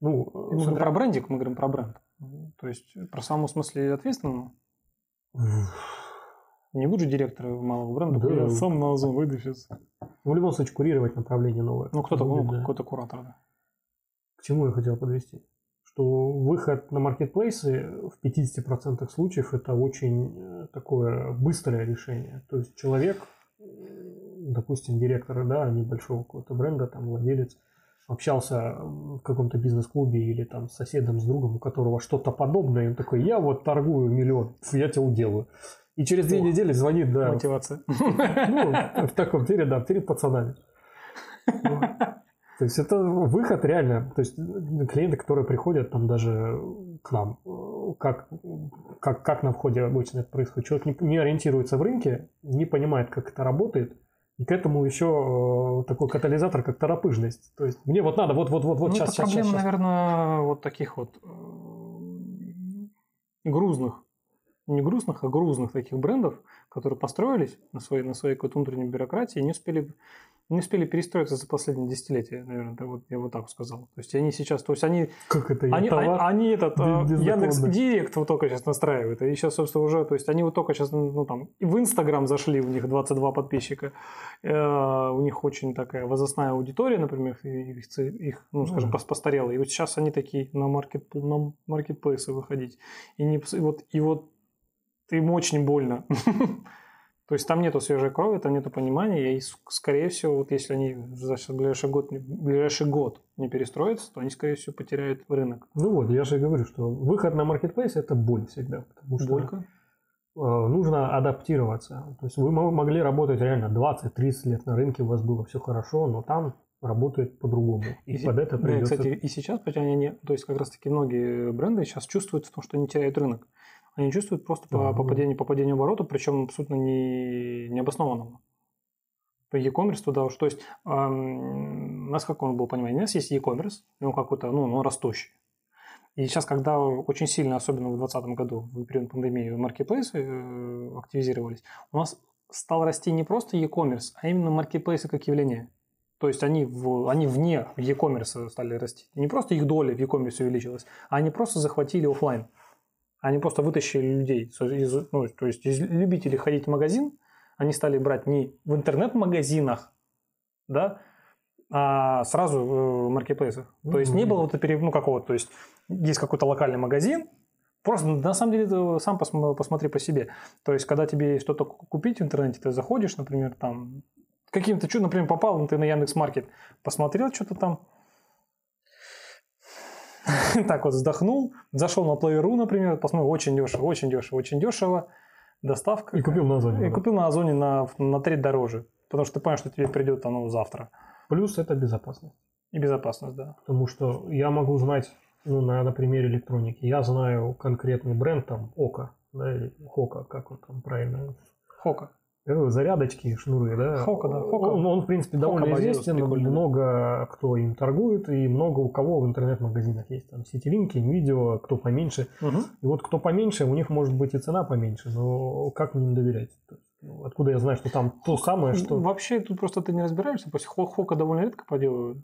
Ну, мы смотря... про брендик, мы говорим про бренд. То есть про саму смысле ответственную? Не буду директора малого бренда, да, я сам на Озон выйду сейчас. Ну, в любом случае, курировать направление новое. Ну, кто-то, ну, да. какой-то куратор, да. К чему я хотел подвести? Что выход на маркетплейсы в 50% случаев это очень э, такое быстрое решение. То есть человек, допустим, директор, да, небольшого какого-то бренда, там, владелец, общался в каком-то бизнес-клубе или там с соседом, с другом, у которого что-то подобное, и он такой, я вот торгую миллион, <laughs> я тебя уделаю. И через две О, недели звонит, да. Мотивация. Ну, в таком перед, да, перед пацанами. То есть это выход реально. То есть клиенты, которые приходят там даже к нам, как, как, как на входе обычно это происходит. Человек не, не ориентируется в рынке, не понимает, как это работает. И к этому еще такой катализатор, как торопыжность. То есть мне вот надо, вот, вот, вот, вот, ну, сейчас, это сейчас, проблема, сейчас. наверное, вот таких вот грузных не грустных, а грузных таких брендов, которые построились на своей, на своей какой-то внутренней бюрократии и не успели, не успели перестроиться за последние десятилетия, наверное, да, вот, я вот так сказал. То есть они сейчас, то есть они... Как это? Они, они, они этот а, Яндекс Директ вот только сейчас настраивают, и сейчас, собственно, уже, то есть они вот только сейчас, ну там, в Инстаграм зашли, у них 22 подписчика, э, у них очень такая возрастная аудитория, например, их, их ну, скажем, mm-hmm. постарела, и вот сейчас они такие на, маркет, на маркетплейсы выходить, и, не, и вот, и вот им очень больно. <laughs> То есть там нету свежей крови, там нету понимания, и, скорее всего, вот если они за ближайший год, ближайший год не перестроятся, то они, скорее всего, потеряют рынок. Ну вот, я же и говорю, что выход на маркетплейс – это боль всегда. Потому что Болька. Э, нужно адаптироваться. То есть вы могли работать реально 20-30 лет на рынке, у вас было все хорошо, но там работает по-другому. И, и под это придется... Да, кстати, и сейчас, они, то есть как раз-таки многие бренды сейчас чувствуют в том, что они теряют рынок. Они чувствуют просто по, по, падению, по падению оборота, причем абсолютно не, необоснованного. E-commerce туда уж. То есть эм, у нас как он был понимание, у нас есть e-commerce, он какой-то, ну, он растущий. И сейчас, когда очень сильно, особенно в 2020 году, в период пандемии, маркетплейсы э, активизировались, у нас стал расти не просто e-commerce, а именно маркетплейсы как явление. То есть они, в, они вне e-commerce стали расти. Не просто их доля в e-commerce увеличилась, а они просто захватили офлайн. Они просто вытащили людей, из, ну, то есть из любителей ходить в магазин, они стали брать не в интернет-магазинах, да, а сразу в маркетплейсах. То есть не было вот этого, ну, какого-то, то есть есть какой-то локальный магазин, Просто на самом деле сам посмотри по себе. То есть, когда тебе что-то купить в интернете, ты заходишь, например, там каким-то чудом, например, попал ты на Яндекс Маркет, посмотрел что-то там, <laughs> так вот вздохнул, зашел на Play.ru, например, посмотрел, очень дешево, очень дешево, очень дешево, доставка. И купил на Озоне. И купил на Озоне на, на треть дороже, потому что ты понимаешь, что тебе придет оно завтра. Плюс это безопасность. И безопасность, да. Потому что я могу знать, ну, на, на примере электроники, я знаю конкретный бренд, там, Ока, да, или Хока, как он там правильно. Хока. Зарядочки, шнуры, да. Хока, да. Хока. Он, он в принципе, довольно Хока известен, много кто им торгует, и много у кого в интернет-магазинах есть. Там сетилинки, видео, кто поменьше. Угу. И вот кто поменьше, у них может быть и цена поменьше, но как мне им доверять? Ну, откуда я знаю, что там то самое, что... Вообще, тут просто ты не разбираешься. Хока довольно редко поделывают.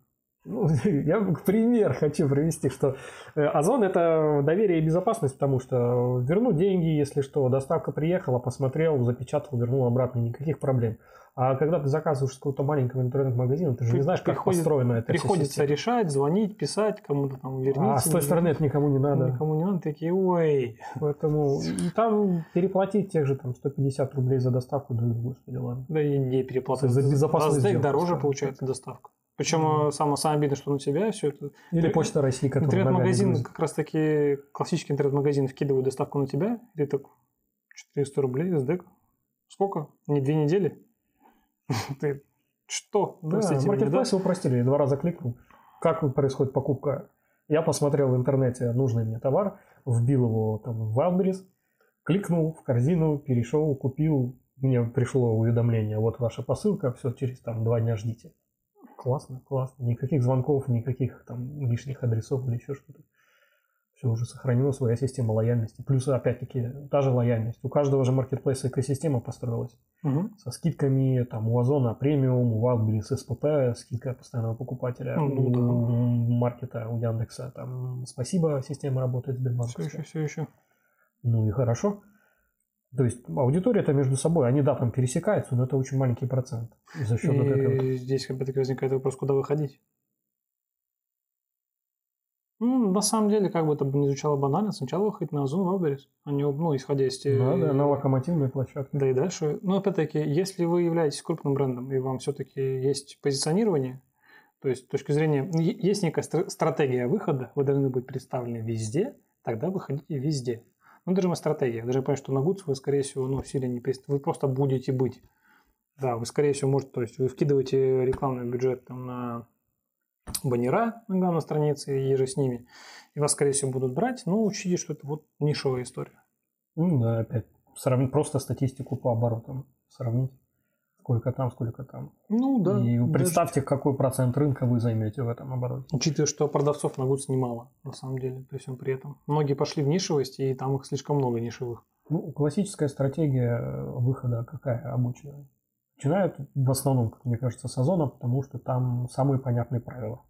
Ну, <laughs> я пример хочу привести, что э, Озон – это доверие и безопасность, потому что верну деньги, если что, доставка приехала, посмотрел, запечатал, вернул обратно, никаких проблем. А когда ты заказываешь с какого-то маленького интернет-магазина, ты же не знаешь, как Приходит, построена эта Приходится решать, звонить, писать, кому-то там верните. А с той стороны это никому не надо. Никому не надо, такие, ой. Поэтому и там переплатить тех же там 150 рублей за доставку, да, господи, ладно. Да и не переплатить. За безопасность. За дороже получается доставка. Причем mm-hmm. самое, самое обидное, что на тебя все это... Или Почта России, которая Интернет-магазин, как раз таки классический интернет-магазин вкидывает доставку на тебя, и так 400 рублей СДЭК. Сколько? Не две недели? <laughs> Ты что? Да, маркетплейсы упростили. Два раза кликнул. Как происходит покупка? Я посмотрел в интернете нужный мне товар, вбил его там в Wildberries, кликнул в корзину, перешел, купил. Мне пришло уведомление, вот ваша посылка, все, через там два дня ждите. Классно, классно. Никаких звонков, никаких там лишних адресов или еще что-то все уже сохранила своя система лояльности. Плюс, опять-таки, та же лояльность. У каждого же маркетплейса экосистема построилась. Угу. Со скидками там у Озона премиум, у Wildberries СПП, скидка постоянного покупателя, ну, у да. маркета, у Яндекса там спасибо, система работает Сбербанк. Все еще, все еще. Ну и хорошо. То есть аудитория-то между собой, они, да, там пересекаются, но это очень маленький процент. За счет и вот этого. здесь опять-таки возникает вопрос, куда выходить. Ну, на самом деле, как бы это не звучало банально, сначала выходить на Озон Wildberries, а не, ну, исходя из... Да, да, на локомотивной площадке. Да и дальше. Но, опять-таки, если вы являетесь крупным брендом, и вам все-таки есть позиционирование, то есть с точки зрения... Есть некая стратегия выхода, вы должны быть представлены везде, тогда выходите везде. Ну, даже стратегия. Даже понять, что на Гудс вы, скорее всего, ну, сильно не представлены, вы просто будете быть. Да, вы, скорее всего, можете, то есть вы вкидываете рекламный бюджет там, на баннера на главной странице и же с ними. И вас, скорее всего, будут брать, но учтите, что это вот нишевая история. Ну да, опять. Сравнить просто статистику по оборотам. Сравнить. Сколько там, сколько там. Ну да. И представьте, даже... какой процент рынка вы займете в этом обороте. Учитывая, что продавцов на гудс немало, на самом деле, при всем при этом. Многие пошли в нишевость, и там их слишком много нишевых. Ну, классическая стратегия выхода какая обычная? Начинают в основном, как мне кажется, с Озона, потому что там самые понятные правила.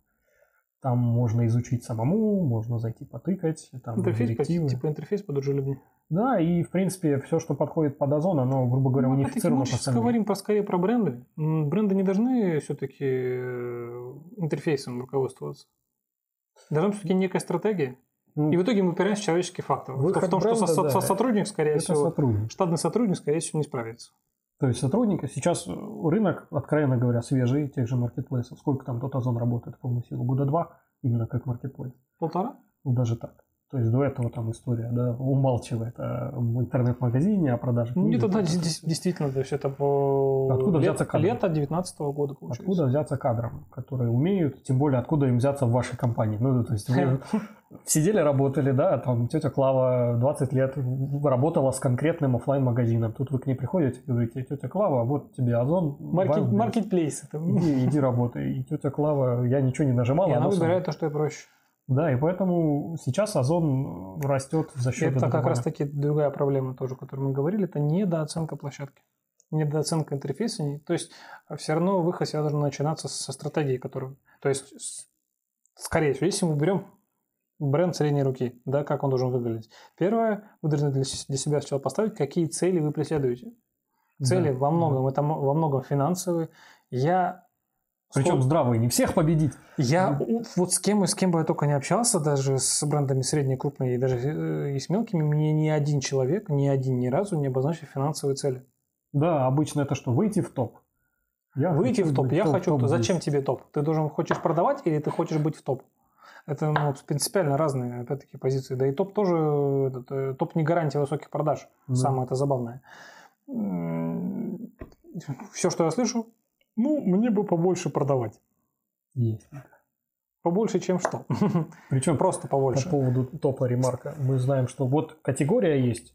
Там можно изучить самому, можно зайти потыкать. Там интерфейс, директивы. типа интерфейс подружелюбный. Да, и в принципе все, что подходит под Озон, оно, грубо говоря, ну, унифицировано мы сейчас говорим про, скорее про бренды. Бренды не должны все-таки э, интерфейсом руководствоваться. Должна быть все-таки некая стратегия. Ну, и в итоге мы упираемся в человеческий фактор. В том, бренда, что со, да, со, сотрудник, скорее всего, сотрудник. штатный сотрудник, скорее всего, не справится. То есть сотрудника сейчас рынок, откровенно говоря, свежий тех же маркетплейсов. Сколько там тот Озон работает в полную силу? Года два именно как маркетплейс. Полтора? Ну, даже так. То есть до этого там история, да, умалчивает о интернет-магазине, о продаже Ну, где-то, да, действительно, то есть это по откуда лет, взяться кадром? лето 19 года, получается. Откуда взяться кадром, которые умеют, тем более, откуда им взяться в вашей компании. Ну, то есть вы <laughs> сидели, работали, да, там тетя Клава 20 лет работала с конкретным офлайн магазином Тут вы к ней приходите и говорите, тетя Клава, вот тебе Озон. Маркет, маркетплейс. Иди, иди работай. И тетя Клава, я ничего не нажимала. И она выбирает то, что и проще. Да, и поэтому сейчас Озон растет за счет Это как раз таки другая проблема тоже, о которой мы говорили, это недооценка площадки. Недооценка интерфейса. То есть все равно выход всегда должен начинаться со стратегии, которую... То есть, скорее всего, если мы берем бренд средней руки, да, как он должен выглядеть. Первое, вы должны для, для себя сначала поставить, какие цели вы преследуете. Цели да, во многом, да. это во многом финансовые. Я причем Сколько... здравые, не всех победить. Я вот с кем и с кем бы я только не общался, даже с брендами средней, крупной и даже э, и с мелкими, мне ни один человек, ни один ни разу не обозначил финансовые цели. Да, обычно это что? Выйти в топ. Я выйти в топ. Я топ, хочу. Топ зачем тебе топ? Ты должен хочешь продавать или ты хочешь быть в топ? Это ну, принципиально разные, опять-таки, позиции. Да и топ тоже, э, топ не гарантия высоких продаж. Да. Самое это забавное. Все, что я слышу, ну, мне бы побольше продавать. Есть. Побольше, чем что. <laughs> Причем просто побольше. По поводу топа ремарка. Мы знаем, что вот категория есть,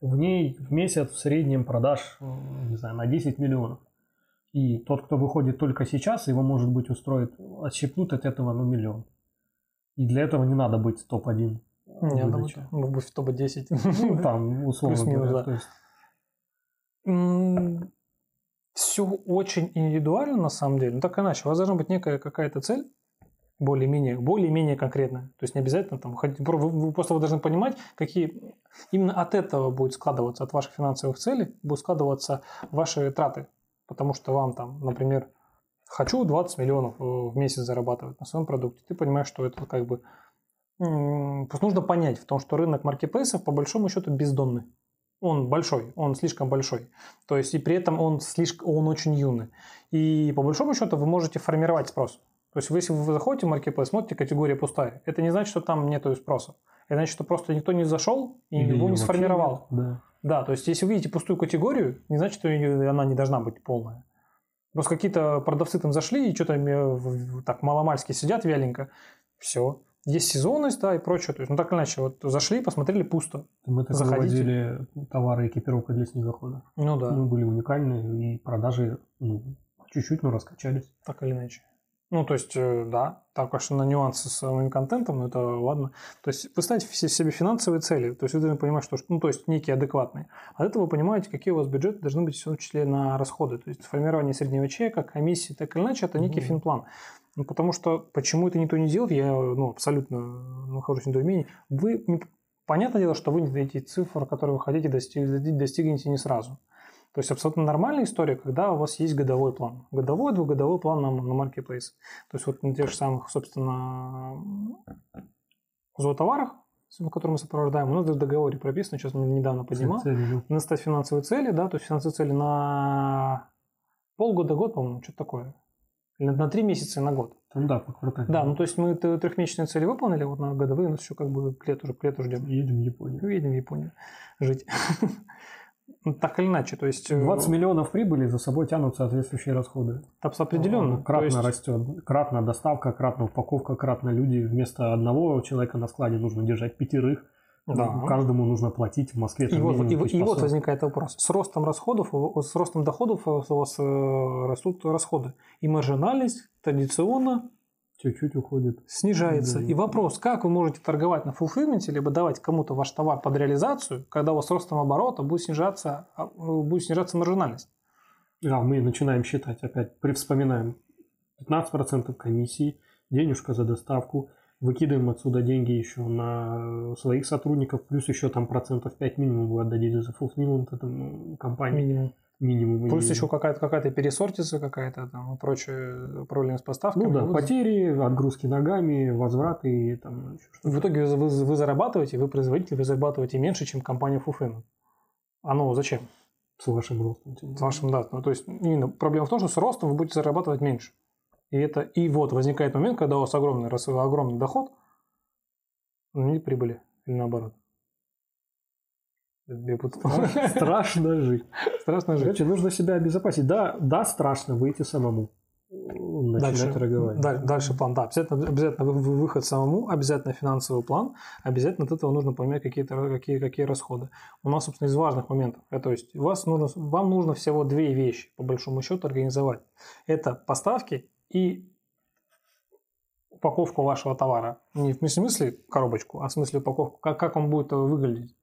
в ней в месяц в среднем продаж, не знаю, на 10 миллионов. И тот, кто выходит только сейчас, его, может быть, устроит, отщепнут от этого, ну, миллион. И для этого не надо быть топ-1. Не надо быть, быть в топ-10. <laughs> Ну, там, условно говоря. Да. есть... Все очень индивидуально, на самом деле. Ну, так иначе. У вас должна быть некая какая-то цель, более-менее, более-менее конкретная. То есть не обязательно там, вы, просто вы должны понимать, какие именно от этого будет складываться, от ваших финансовых целей, будут складываться ваши траты. Потому что вам там, например, хочу 20 миллионов э, в месяц зарабатывать на своем продукте. Ты понимаешь, что это как бы... Просто нужно понять в том, что рынок маркетплейсов по большому счету бездонный. Он большой, он слишком большой. То есть и при этом он, слишком, он очень юный. И по большому счету вы можете формировать спрос. То есть, если вы заходите в Marketplace, смотрите, категория пустая. Это не значит, что там нет спроса. Это значит, что просто никто не зашел и Или его не сформировал. Да. да, то есть, если вы видите пустую категорию, не значит, что она не должна быть полная. Просто какие-то продавцы там зашли и что-то э, так маломальски сидят вяленько. Все. Есть сезонность, да, и прочее. То есть, ну так или иначе, вот зашли, посмотрели, пусто. Мы так выводили товары экипировка для снегохода. Ну да. Мы были уникальны, и продажи ну, чуть-чуть, но раскачались. Так или иначе. Ну, то есть, э, да, так уж на нюансы с моим контентом, но это ладно. То есть, вы ставите себе финансовые цели, то есть, вы должны понимать, что, ну, то есть, некие адекватные. От этого вы понимаете, какие у вас бюджеты должны быть, в том числе, на расходы. То есть, формирование среднего чека, комиссии, так или иначе, это некий mm-hmm. финплан. Ну, потому что, почему это никто не делает, я, ну, абсолютно нахожусь в недоумении. Вы, понятное дело, что вы эти цифры, которые вы хотите достигнуть, достигнете не сразу. То есть абсолютно нормальная история, когда у вас есть годовой план. Годовой, двухгодовой план на, на marketplace. То есть вот на тех же самых, собственно, зоотоварах, которые мы сопровождаем, у нас в договоре прописано, сейчас недавно поднимал, на стать финансовые цели, да, то есть финансовые цели на полгода, год, по-моему, что-то такое. Или на три месяца и на год. Там да, по кварталу. Да, ну то есть мы трехмесячные цели выполнили, вот на годовые у нас еще как бы к лету, к лету ждем. Едем в Японию. Едем в Японию жить. <laughs> Ну, так или иначе, то есть... 20 э, миллионов прибыли за собой тянут соответствующие расходы. Определенно. Кратно есть... растет. Кратно доставка, кратно упаковка, кратно люди. Вместо одного человека на складе нужно держать пятерых. Да. Каждому нужно платить в Москве. И, вот, и, и вот возникает вопрос. С ростом расходов, с ростом доходов у вас э, растут расходы. И маржинальность традиционно чуть-чуть уходит. Снижается. Да. И вопрос, как вы можете торговать на фулфилменте, либо давать кому-то ваш товар под реализацию, когда у вас с ростом оборота будет снижаться, а, будет снижаться маржинальность? Да, мы начинаем считать опять, вспоминаем 15% комиссии, денежка за доставку, выкидываем отсюда деньги еще на своих сотрудников, плюс еще там процентов 5 минимум вы отдадите за фулфилмент компании. Минимум минимум. Плюс еще какая-то какая-то пересортица какая-то там и прочее проблемы с поставкой. Ну да, вы... потери, отгрузки ногами, возвраты и там еще что-то. В итоге вы, вы зарабатываете, вы производитель, вы зарабатываете меньше, чем компания. А ну зачем? С вашим ростом. С вашим, да. Ну, то есть именно проблема в том, что с ростом вы будете зарабатывать меньше. И это и вот возникает момент, когда у вас огромный, огромный доход, но не прибыли. Или наоборот. <laughs> Страшно жить. Страшно жить. Короче, нужно себя обезопасить. Да, да, страшно выйти самому. Дальше, дальше, дальше план, да, обязательно, обязательно выход самому, обязательно финансовый план, обязательно от этого нужно поменять какие-то какие, какие расходы. У нас, собственно, из важных моментов, э, то есть вас нужно, вам нужно всего две вещи, по большому счету, организовать. Это поставки и упаковку вашего товара. Не в смысле коробочку, а в смысле упаковку, как, как он будет выглядеть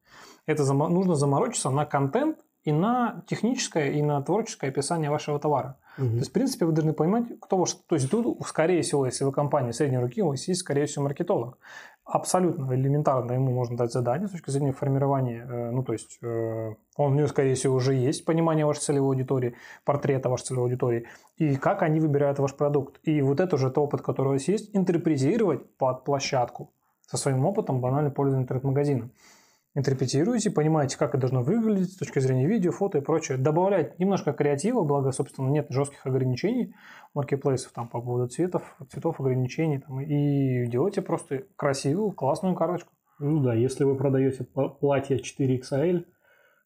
это нужно заморочиться на контент и на техническое, и на творческое описание вашего товара. Угу. То есть, в принципе, вы должны понимать, кто ваш... То есть, тут, скорее всего, если вы компания средней руки, у вас есть, скорее всего, маркетолог. Абсолютно элементарно ему можно дать задание с точки зрения формирования, э, ну, то есть, э, он у него, скорее всего, уже есть понимание вашей целевой аудитории, портрета вашей целевой аудитории, и как они выбирают ваш продукт. И вот это уже тот опыт, который у вас есть, интерпретировать под площадку со своим опытом банально пользования интернет-магазином интерпретируете, понимаете, как это должно выглядеть с точки зрения видео, фото и прочее. Добавлять немножко креатива, благо, собственно, нет жестких ограничений маркетплейсов там по поводу цветов, цветов ограничений там, и делайте просто красивую, классную карточку. Ну да, если вы продаете платье 4XL,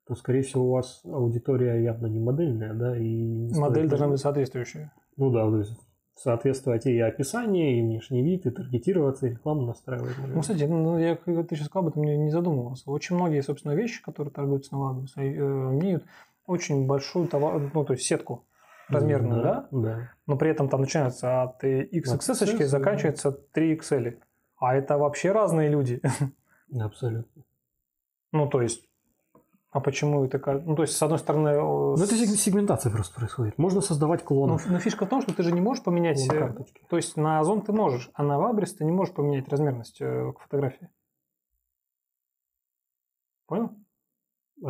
то, скорее всего, у вас аудитория явно не модельная, да, и... Модель должна быть соответствующая. Ну да, то есть соответствовать и описанию, и внешний вид, и таргетироваться, и рекламу настраивать. Наверное. Ну, кстати, ну, я, когда ты сейчас сказал об этом, не, не задумывался. Очень многие, собственно, вещи, которые торгуются на Ладу, э, имеют очень большую товар, ну, то есть сетку размерную, да? Да. да. Но при этом там начинается от XXS и заканчивается 3XL. А это вообще разные люди. <laughs> Абсолютно. Ну, то есть, а почему это... Ну, то есть, с одной стороны... Ну, это сегментация просто происходит. Можно создавать клоны. Но, но фишка в том, что ты же не можешь поменять... Клон карточки. То есть, на Озон ты можешь, а на Вабрис ты не можешь поменять размерность э, к фотографии. Понял?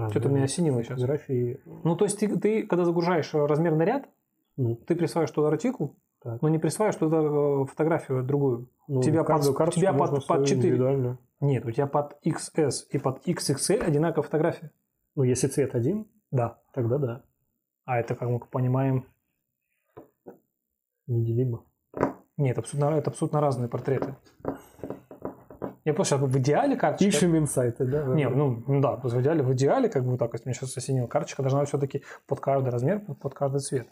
Что-то меня осенило сейчас. Фотографии... Ну, то есть, ты, ты когда загружаешь размерный ряд, mm. ты присваиваешь туда артикул, так. но не присваиваешь туда э, фотографию другую. Ну, тебя под, тебя под, под 4. Нет, у тебя под XS и под XXL одинаковая фотография. Ну, если цвет один, да. тогда да. А это, как мы понимаем... Неделимо. Нет, абсолютно, это абсолютно разные портреты. Я просто в идеале карточка... Ищем инсайты, да? Нет, ну да, в идеале, в идеале, как бы так, если мне сейчас осенила карточка, должна все-таки под каждый размер, под каждый цвет.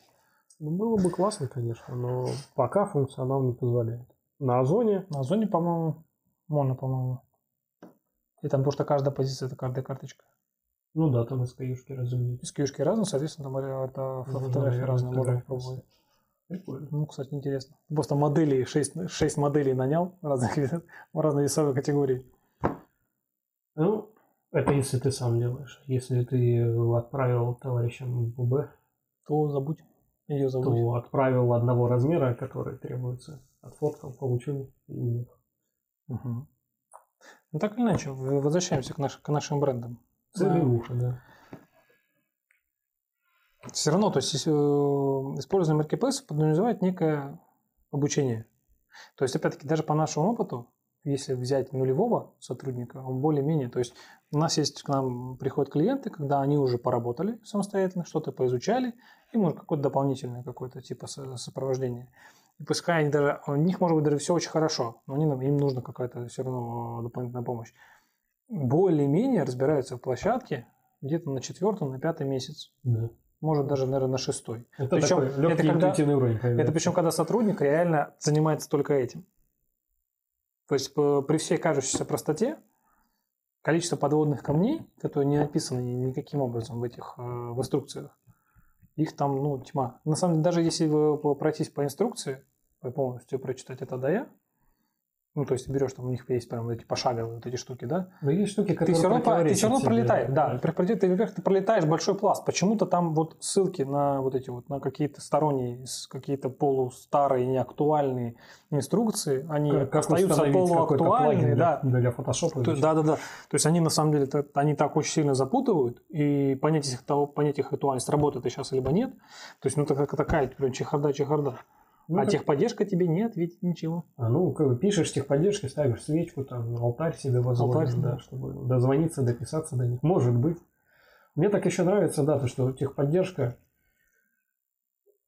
Ну, было бы классно, конечно, но пока функционал не позволяет. На Озоне? На Озоне, по-моему, можно, по-моему. И там, что каждая позиция – это каждая карточка. Ну да, там SKU-шки разные. SKU-шки разные, соответственно, там это ну, фотографии да, разные, можно попробовать. Прикольно. Ну, кстати, интересно. Просто моделей, 6, 6 моделей нанял разных, разной весовой категории. Ну, это если ты сам делаешь. Если ты отправил товарищам в ББ, то забудь. Ее забудь. То отправил одного размера, который требуется. Отфоткал, получил и Угу. Ну так или иначе, возвращаемся к, наш, к нашим брендам. Целевуха, да. Все равно, то есть э, использование маркетплейса подразумевает некое обучение. То есть, опять-таки, даже по нашему опыту, если взять нулевого сотрудника, он более-менее, то есть у нас есть, к нам приходят клиенты, когда они уже поработали самостоятельно, что-то поизучали, и может какое-то дополнительное какое-то типа сопровождение. И пускай они даже, у них может быть даже все очень хорошо, но они, им нужна какая-то все равно дополнительная помощь. Более-менее разбираются в площадке где-то на четвертом, на пятый месяц. Да. Может даже, наверное, на шестой. Это причем, такой легкий это когда, уровень. Конечно. Это причем, когда сотрудник реально занимается только этим. То есть при всей кажущейся простоте количество подводных камней, которые не написаны никаким образом в этих э, в инструкциях, их там, ну, тьма. На самом деле, даже если вы пройтись по инструкции, полностью прочитать это да я, ну, то есть берешь, там у них есть прям эти пошаговые вот эти штуки, да? Но есть штуки, которые ты все равно, ты все равно пролетаешь, да, да. Ты, ты, ты пролетаешь большой пласт. Почему-то там вот ссылки на вот эти вот, на какие-то сторонние, какие-то полустарые, неактуальные инструкции, они как, остаются полуактуальными, да. Для фотошопа. Да, да, да. То есть они на самом деле, они так очень сильно запутывают, и понять их, понять их актуальность, работает это сейчас либо нет. То есть, ну, это такая, прям чехарда-чехарда. Ну, а так... техподдержка тебе не ответит ничего. А ну, как бы пишешь техподдержки, ставишь свечку, там, алтарь себе возводишь, алтарь, да, чтобы дозвониться, дописаться до них. Может быть. Мне так еще нравится, да, то, что техподдержка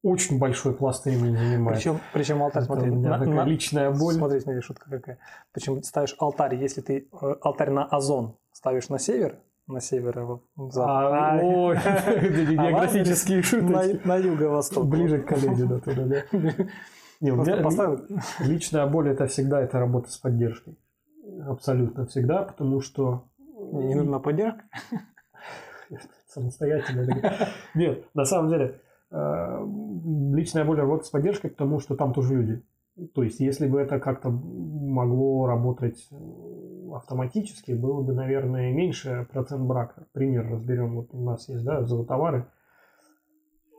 очень большой пласт времени занимает. Причем, причем алтарь, смотри, Это на, на, личная боль. Смотри, смотри, шутка какая. Причем ставишь алтарь, если ты э, алтарь на озон ставишь на север, на северо запад. А, <laughs> а, ой, географические шутки. На, юго-восток. Ближе к коллеге, да, туда, да. <laughs> Не, у меня личная боль это всегда это работа с поддержкой. Абсолютно всегда, потому что... не нужна поддержка? <laughs> Самостоятельно. Нет, на самом деле, э, личная боль работа с поддержкой, потому что там тоже люди. То есть, если бы это как-то могло работать автоматически, было бы, наверное, меньше процент брака. Пример разберем. Вот у нас есть, да, золотовары.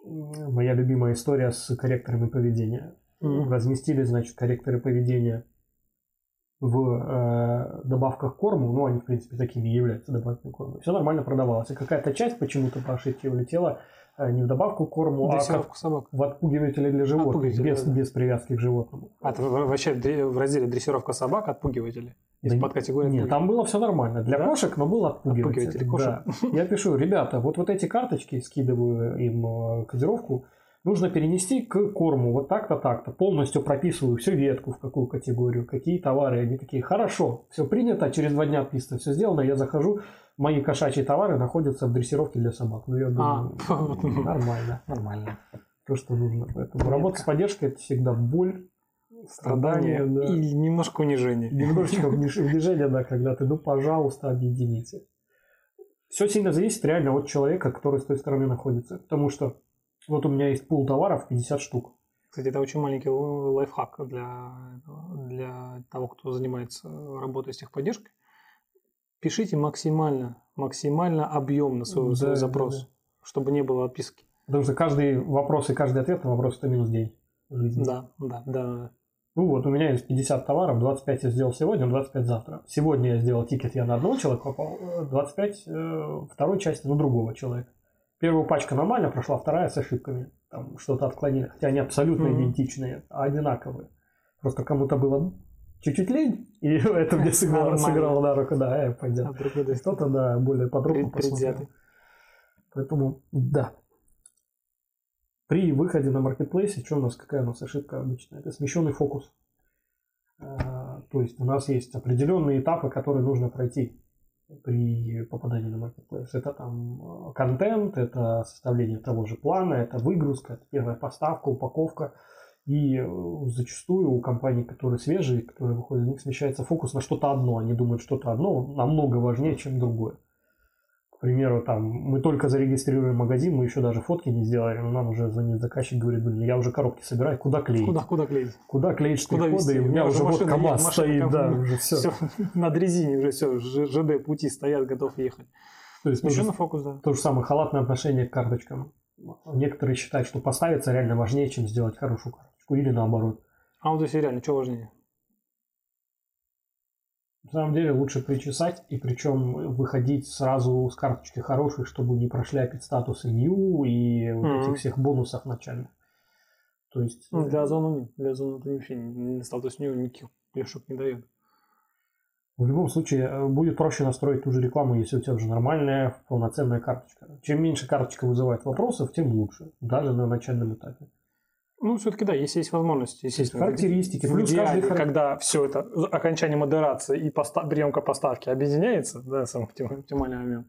Моя любимая история с корректорами поведения. Разместили, значит, корректоры поведения в э, добавках корму, ну, они, в принципе, такими и являются добавками к корму. Все нормально продавалось. И какая-то часть почему-то по ошибке улетела Э, не в добавку корму, а как собак. в отпугиватели для животных, без, да. без привязки к животному. А вообще в разделе дрессировка собак отпугиватели? Есть да подкатегория Нет, там было все нормально. Для да? кошек, но был отпугиватель. Да. <laughs> Я пишу, ребята, вот, вот эти карточки, скидываю им э, кодировку, нужно перенести к корму вот так-то, так-то. Полностью прописываю всю ветку, в какую категорию, какие товары. Они такие, хорошо, все принято, через два дня писано, все сделано. Я захожу, мои кошачьи товары находятся в дрессировке для собак. Ну, я думаю, <laughs> а, нормально. Нормально. то, что нужно. Поэтому работа с поддержкой это всегда боль, страдания да. и немножко унижение. Немножечко <laughs> унижение, да, когда ты, ну, пожалуйста, объедините. Все сильно зависит реально от человека, который с той стороны находится. Потому что вот у меня есть пул товаров 50 штук. Кстати, это очень маленький лайфхак для, для того, кто занимается работой с техподдержкой. Пишите максимально, максимально объемно свой, да, свой запрос, да, да. чтобы не было отписки. Потому что каждый вопрос и каждый ответ на вопрос это минус день жизни. Да, да, да. Ну вот, у меня есть 50 товаров, 25 я сделал сегодня, 25 завтра. Сегодня я сделал тикет, я на одного человека попал, 25 э, второй части на другого человека. Первая пачка нормально прошла, вторая с ошибками. Там что-то отклонили. Хотя они абсолютно mm-hmm. идентичные, а одинаковые. Просто кому-то было чуть-чуть лень, и <laughs> это мне сыграло, сыграло на руку, да, э, пойдет. А Кто-то, да, более подробно посмотрел. Поэтому, да, при выходе на маркетплейсе, что у нас, какая у нас ошибка обычно? Это смещенный фокус. А, то есть у нас есть определенные этапы, которые нужно пройти при попадании на маркетплейс. Это там э, контент, это составление того же плана, это выгрузка, это первая поставка, упаковка. И э, зачастую у компаний, которые свежие, которые выходят, у них смещается фокус на что-то одно. Они думают, что-то одно намного важнее, чем другое примеру, там, мы только зарегистрируем магазин, мы еще даже фотки не сделали, но нам уже звонит заказчик, говорит, блин, я уже коробки собираю, куда клеить? Куда, куда клеить? Куда клеить штрих-коды, и у меня уже вот КамАЗ стоит, да, уже все. все. <laughs> Над резине уже все, ЖД пути стоят, готов ехать. То есть, еще на фокус, да. То же самое халатное отношение к карточкам. Некоторые считают, что поставиться реально важнее, чем сделать хорошую карточку, или наоборот. А вот здесь реально, что важнее? На самом деле лучше причесать и причем выходить сразу с карточки хорошей, чтобы не прошляпить статусы new и mm-hmm. вот этих всех бонусов начальных. То есть... Ну, для Озона нет. Для Озона это вообще не статус new никаких плюшек не дает. В любом случае, э, будет проще настроить ту же рекламу, если у тебя уже нормальная, полноценная карточка. Чем меньше карточка вызывает вопросов, тем лучше, даже на начальном этапе. Ну, все-таки да, если есть возможность, естественно. Характеристики. Плюс идеале, каждый... когда все это, окончание модерации и поста... приемка поставки объединяется, да, самый оптимальный момент,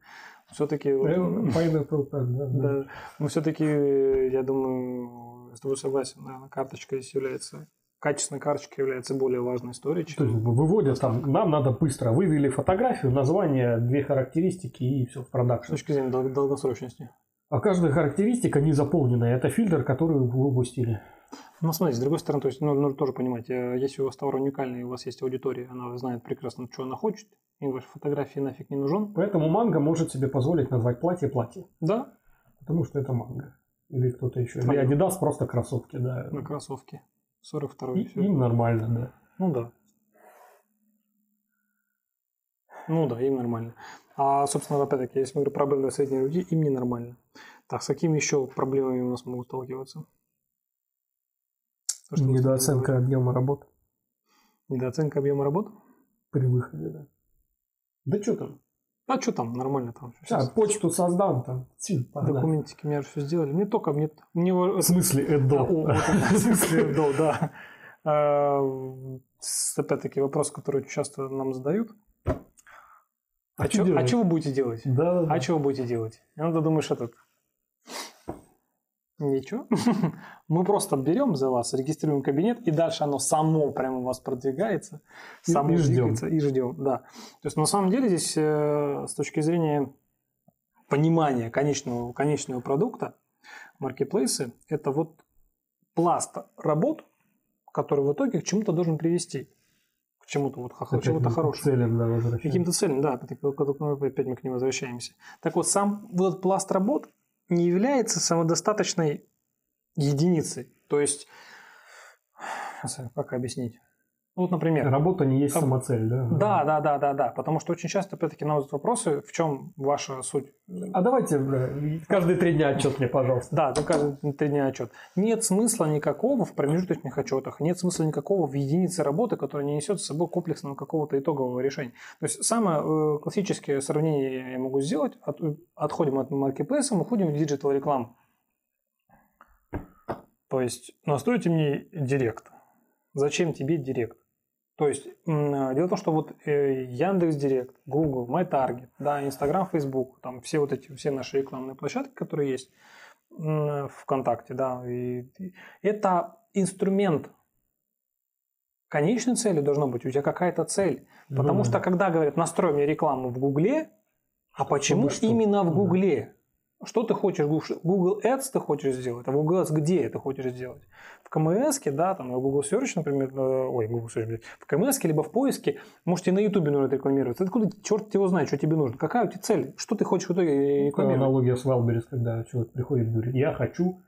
все-таки... Final да. Но все-таки, я думаю, с тобой согласен, наверное, карточка здесь является качественная карточка является более важной историей. Чем... То есть выводят там, нам надо быстро, вывели фотографию, название, две характеристики и все в продакшн. С точки зрения долгосрочности. А каждая характеристика не заполненная. Это фильтр, который вы упустили. Ну, смотрите, с другой стороны, то есть, ну, нужно тоже понимать, э, если у вас товар уникальный, у вас есть аудитория, она знает прекрасно, что она хочет, и ваши фотографии нафиг не нужен. Поэтому манго может себе позволить назвать платье платье. Да. Потому что это манго. Или кто-то еще. Или Adidas просто кроссовки, да. На кроссовки. 42 и, Им нормально, да. Ну да. Ну да, им нормально. А, собственно, опять-таки, если мы говорим про проблемы средней люди, им ненормально. Так, с какими еще проблемами у нас могут сталкиваться? То, Недооценка объема работы. Недооценка объема работы? При выходе, да. Да что там? А что там, нормально там. Сейчас, почту создам там. Документики мне все сделали. Не только мне... мне... В смысле ЭДО? В смысле ЭДО, да. <laughs> А, опять-таки вопрос, который часто нам задают. А, а что а вы будете делать? Да, да. А что вы будете делать? И надо думаешь этот. Ничего. <laughs> Мы просто берем за вас, регистрируем кабинет, и дальше оно само прямо у вас продвигается, само и ждем. и ждем. Да. То есть на самом деле здесь э, с точки зрения понимания конечного, конечного продукта, маркетплейсы – это вот пласт работ, который в итоге к чему-то должен привести к чему-то вот к чему-то хорошему. Целям, да, возвращаемся. Каким-то целям, да, опять мы к ним возвращаемся. Так вот, сам вот пласт работ не является самодостаточной единицей. То есть, <sighs> как объяснить? Ну, вот, например. Работа не есть самоцель, да? Да, да, да, да, да. Потому что очень часто, опять-таки, на вот вопросы, в чем ваша суть. А давайте каждые три дня отчет мне, пожалуйста. Да, ну, каждые три дня отчет. Нет смысла никакого в промежуточных отчетах, нет смысла никакого в единице работы, которая не несет с собой комплексного какого-то итогового решения. То есть самое э, классическое сравнение я могу сделать. От, отходим от маркетплейса, уходим в диджитал рекламу. То есть настройте мне директ. Зачем тебе директ? То есть дело в том, что вот э, Яндекс Директ, Google, MyTarget, да, Instagram, Facebook, там все вот эти, все наши рекламные площадки, которые есть, ВКонтакте, да. И это инструмент конечной цели должно быть, у тебя какая-то цель. Потому ну, что когда говорят, настрой мне рекламу в Гугле, а почему что? именно в Гугле? Что ты хочешь, Google Ads ты хочешь сделать, а Google Ads где ты хочешь сделать? В КМС, да, там, в Google Search, например, ой, Google Search, в КМС, либо в поиске, может, и на YouTube нужно рекламироваться. Откуда черт его знает, что тебе нужно? Какая у тебя цель? Что ты хочешь в итоге рекламировать? Аналогия с Wildberries, когда человек приходит и говорит, я хочу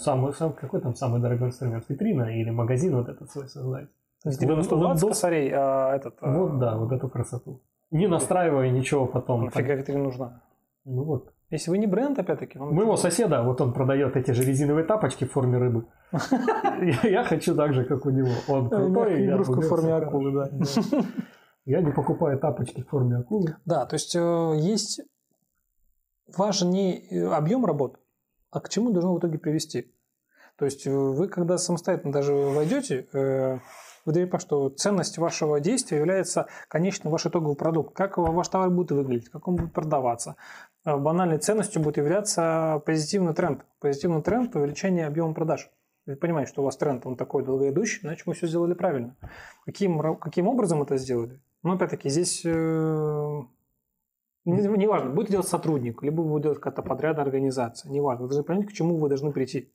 самый, сам, какой там самый дорогой инструмент? Витрина или магазин вот этот свой создать? С 90 косарей, а этот... А, вот, да, вот эту красоту. Не настраивая ничего потом. Нафига витрина нужна? Ну вот. Если вы не бренд, опять-таки. Он... Моего соседа, вот он продает эти же резиновые тапочки в форме рыбы. <laughs> Я хочу так же, как у него. Он крутой. Игрушку в форме акулы, да. Я не покупаю тапочки в форме акулы. Да, то есть э, есть важен не э, объем работ, а к чему должно в итоге привести. То есть э, вы, когда самостоятельно даже войдете, вы даете что ценность вашего действия является конечным ваш итоговый продукт. Как ваш товар будет выглядеть, как он будет продаваться. Э, банальной ценностью будет являться позитивный тренд. Позитивный тренд – увеличение объема продаж. Вы понимаете, что у вас тренд, он такой долгоидущий, значит, мы все сделали правильно. Каким, каким образом это сделали? Ну, опять-таки, здесь э, неважно, не будет делать сотрудник, либо будет делать какая-то подрядная организация, неважно. Вы должны понять, к чему вы должны прийти.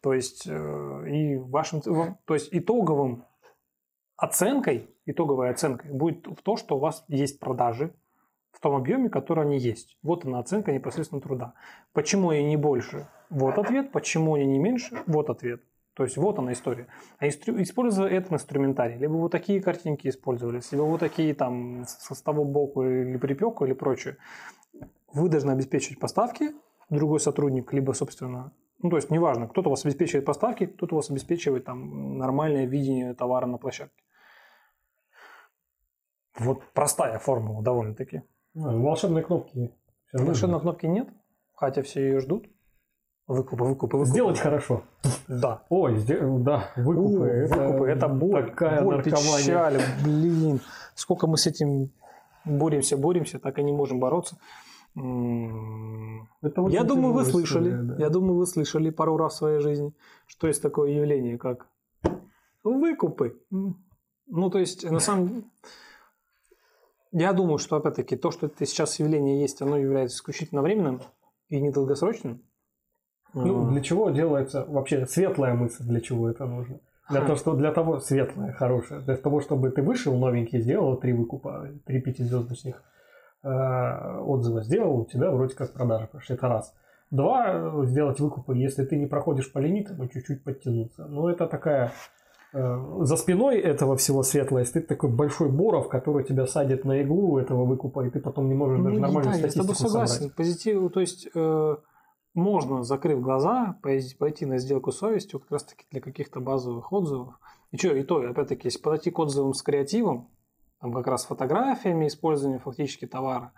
То есть, э, и вашим, то есть итоговым оценкой, итоговой оценкой будет в то, что у вас есть продажи в том объеме, который они есть. Вот она оценка непосредственно труда. Почему они не больше? Вот ответ. Почему они не меньше? Вот ответ. То есть вот она история. А используя этот инструментарий, либо вот такие картинки использовались, либо вот такие там с того боку или припеку или прочее, вы должны обеспечить поставки, другой сотрудник, либо, собственно, ну, то есть, неважно, кто-то у вас обеспечивает поставки, кто-то у вас обеспечивает там нормальное видение товара на площадке. Вот простая формула довольно-таки. Ну, волшебной кнопки. Волшебной кнопки нет, хотя все ее ждут. Выкупы, выкупы, выкупы. Сделать хорошо. Да. Ой, да, выкупы. О, это, выкупы, это боль, такая боль, печаль, блин. Сколько мы с этим боремся, боремся, так и не можем бороться. Это я думаю, вы слышали, история, да. я думаю, вы слышали пару раз в своей жизни, что есть такое явление, как выкупы. Ну, то есть, на самом деле, я думаю, что, опять-таки, то, что это сейчас явление есть, оно является исключительно временным и недолгосрочным. Ну, для чего делается вообще светлая мысль, для чего это нужно? Для того, что для того, светлая, хорошая, для того, чтобы ты вышел новенький, сделал три выкупа, три пятизвездочных э, отзыва сделал, у тебя вроде как продажа пошли. Это раз. Два, сделать выкупы, если ты не проходишь по лимитам, и чуть-чуть подтянуться. Ну, это такая Э, за спиной этого всего светлое стоит такой большой боров, который тебя садит на иглу этого выкупа, и ты потом не можешь даже ну, нормально да, статистику Я с тобой согласен. Собрать. Позитив, то есть э, можно, закрыв глаза, пойти, пойти на сделку совестью как раз-таки для каких-то базовых отзывов. И что, и то, опять-таки, если подойти к отзывам с креативом, там как раз фотографиями, использованием фактически товара,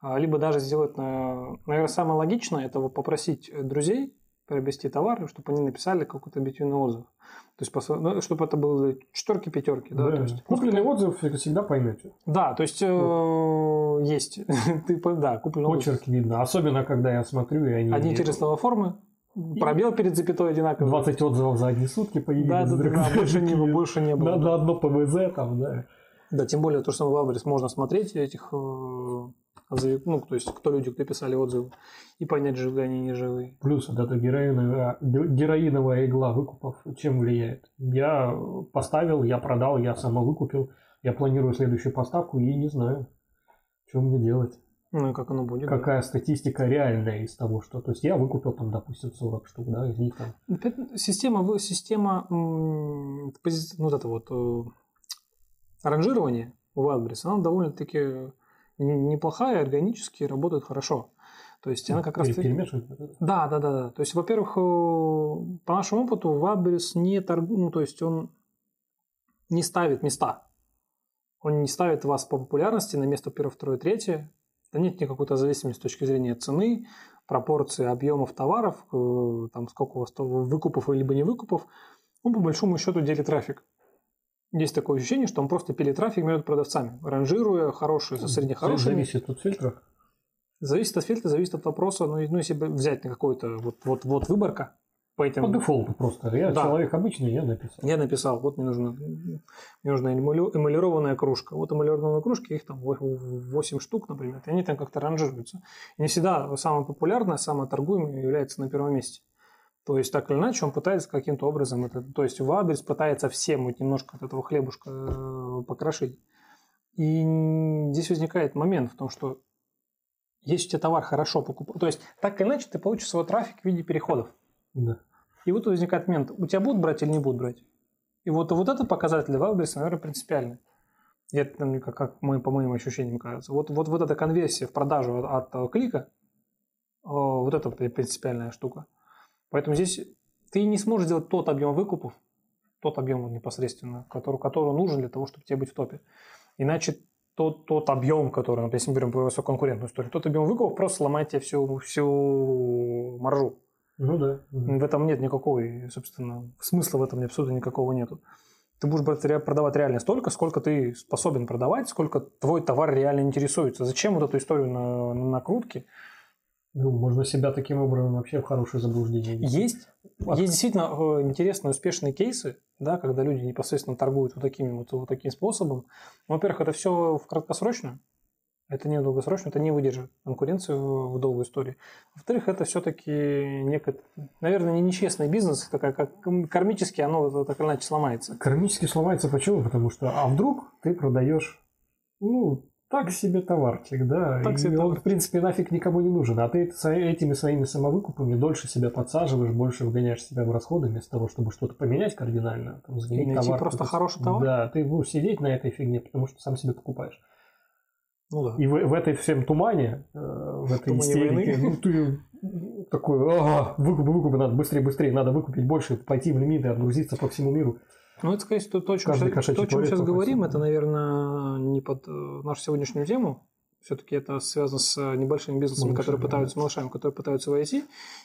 а, либо даже сделать, наверное, самое логичное, это попросить друзей приобрести товар, чтобы они написали какой-то объективный отзыв. То есть, ну, чтобы это было четверки, пятерки. Да, да. То есть, купленный ну, отзыв всегда поймете. Да, то есть вот. э, есть. <laughs> Ты, да, купленный Почерк отзыв. видно. Особенно, когда я смотрю, и они... Одни те слова формы, Пробел перед запятой одинаковый. 20 отзывов за одни сутки появились. Да, да, да, больше не, больше не было. Да, на одно ПВЗ там, да. Да, тем более то, что в Wildberries можно смотреть этих э, ну, то есть, кто люди, кто писали отзывы, и понять, живые они, не живые. Плюс вот эта героиновая, героиновая игла выкупов чем влияет? Я поставил, я продал, я сама выкупил, я планирую следующую поставку и не знаю, что мне делать. Ну и как оно будет? Какая да? статистика реальная из того, что... То есть я выкупил там, допустим, 40 штук, да, из них там... Система, система ну, вот это вот э, ранжирование у Wildberries, она довольно-таки неплохая, органически работает хорошо. То есть она как раз... Да, да, да, да. То есть, во-первых, э, по нашему опыту Wildberries не торгует, ну, то есть он не ставит места. Он не ставит вас по популярности на место первое, второе, третье. Да нет никакой-то зависимости с точки зрения цены, пропорции объемов товаров, э, там сколько у вас выкупов либо не выкупов. Он по большому счету делит трафик. Есть такое ощущение, что он просто пилит трафик между продавцами, ранжируя хорошие со среднехорошими. Зависит от фильтров. Зависит от фильтра, зависит от вопроса. Ну, ну если взять на какой-то вот, вот, вот выборка, по этим... По дефолту просто. Я да. человек обычный, я написал. Я написал, вот мне нужна, мне нужна эмалированная кружка. Вот эмалированные кружки, их там 8 штук, например, и они там как-то ранжируются. И не всегда самая популярная, самая торгуемая является на первом месте. То есть, так или иначе, он пытается каким-то образом, это, то есть, в адрес пытается всем вот немножко от этого хлебушка э, покрошить. И здесь возникает момент в том, что если у тебя товар хорошо покупать, то есть, так или иначе, ты получишь свой трафик в виде переходов. Да. И вот возникает момент, у тебя будут брать или не будут брать? И вот, вот этот показатель в Wildberries, наверное, принципиальный. И это мне как, как мы, по моим ощущениям кажется. Вот, вот, вот эта конверсия в продажу от, от клика, вот это принципиальная штука. Поэтому здесь ты не сможешь сделать тот объем выкупов, тот объем непосредственно, который, который нужен для того, чтобы тебе быть в топе. Иначе тот, тот объем, который, например, если мы берем высококонкурентную историю, тот объем выкупов просто сломает тебе всю, всю маржу. Ну да. В этом нет никакого, собственно, смысла в этом абсолютно никакого нету. Ты будешь продавать реально столько, сколько ты способен продавать, сколько твой товар реально интересуется. Зачем вот эту историю на, на накрутке? Ну, можно себя таким образом вообще в хорошее заблуждение вести. Есть, От... есть действительно э, интересные, успешные кейсы, да, когда люди непосредственно торгуют вот, такими, вот, вот таким способом. Во-первых, это все в краткосрочно, это не долгосрочно, это не выдержит конкуренцию в долгой истории. Во-вторых, это все-таки некое, наверное, не нечестный бизнес, такая как кармически оно так или иначе сломается. Кармически сломается почему? Потому что, а вдруг ты продаешь, ну, так себе товарчик, да, так себе и он, в принципе, нафиг никому не нужен, а ты этими своими самовыкупами дольше себя подсаживаешь, больше вгоняешь себя в расходы, вместо того, чтобы что-то поменять кардинально, там, заменить товар. просто хороший товар? Да, ты будешь сидеть на этой фигне, потому что сам себе покупаешь. Ну, да. И в, в этой всем тумане, э, в этой Тумане истерике, ну ты такой, ага, выкуп, выкуп, надо быстрее, быстрее, надо выкупить больше, пойти в лимиты, отгрузиться по всему миру. Ну, это, скорее всего, то, о чем, то, о чем сейчас говорим, это, наверное, не под э, нашу сегодняшнюю тему, все-таки это связано с э, небольшими бизнесами, Малышами, которые пытаются, да. малышами, которые пытаются войти,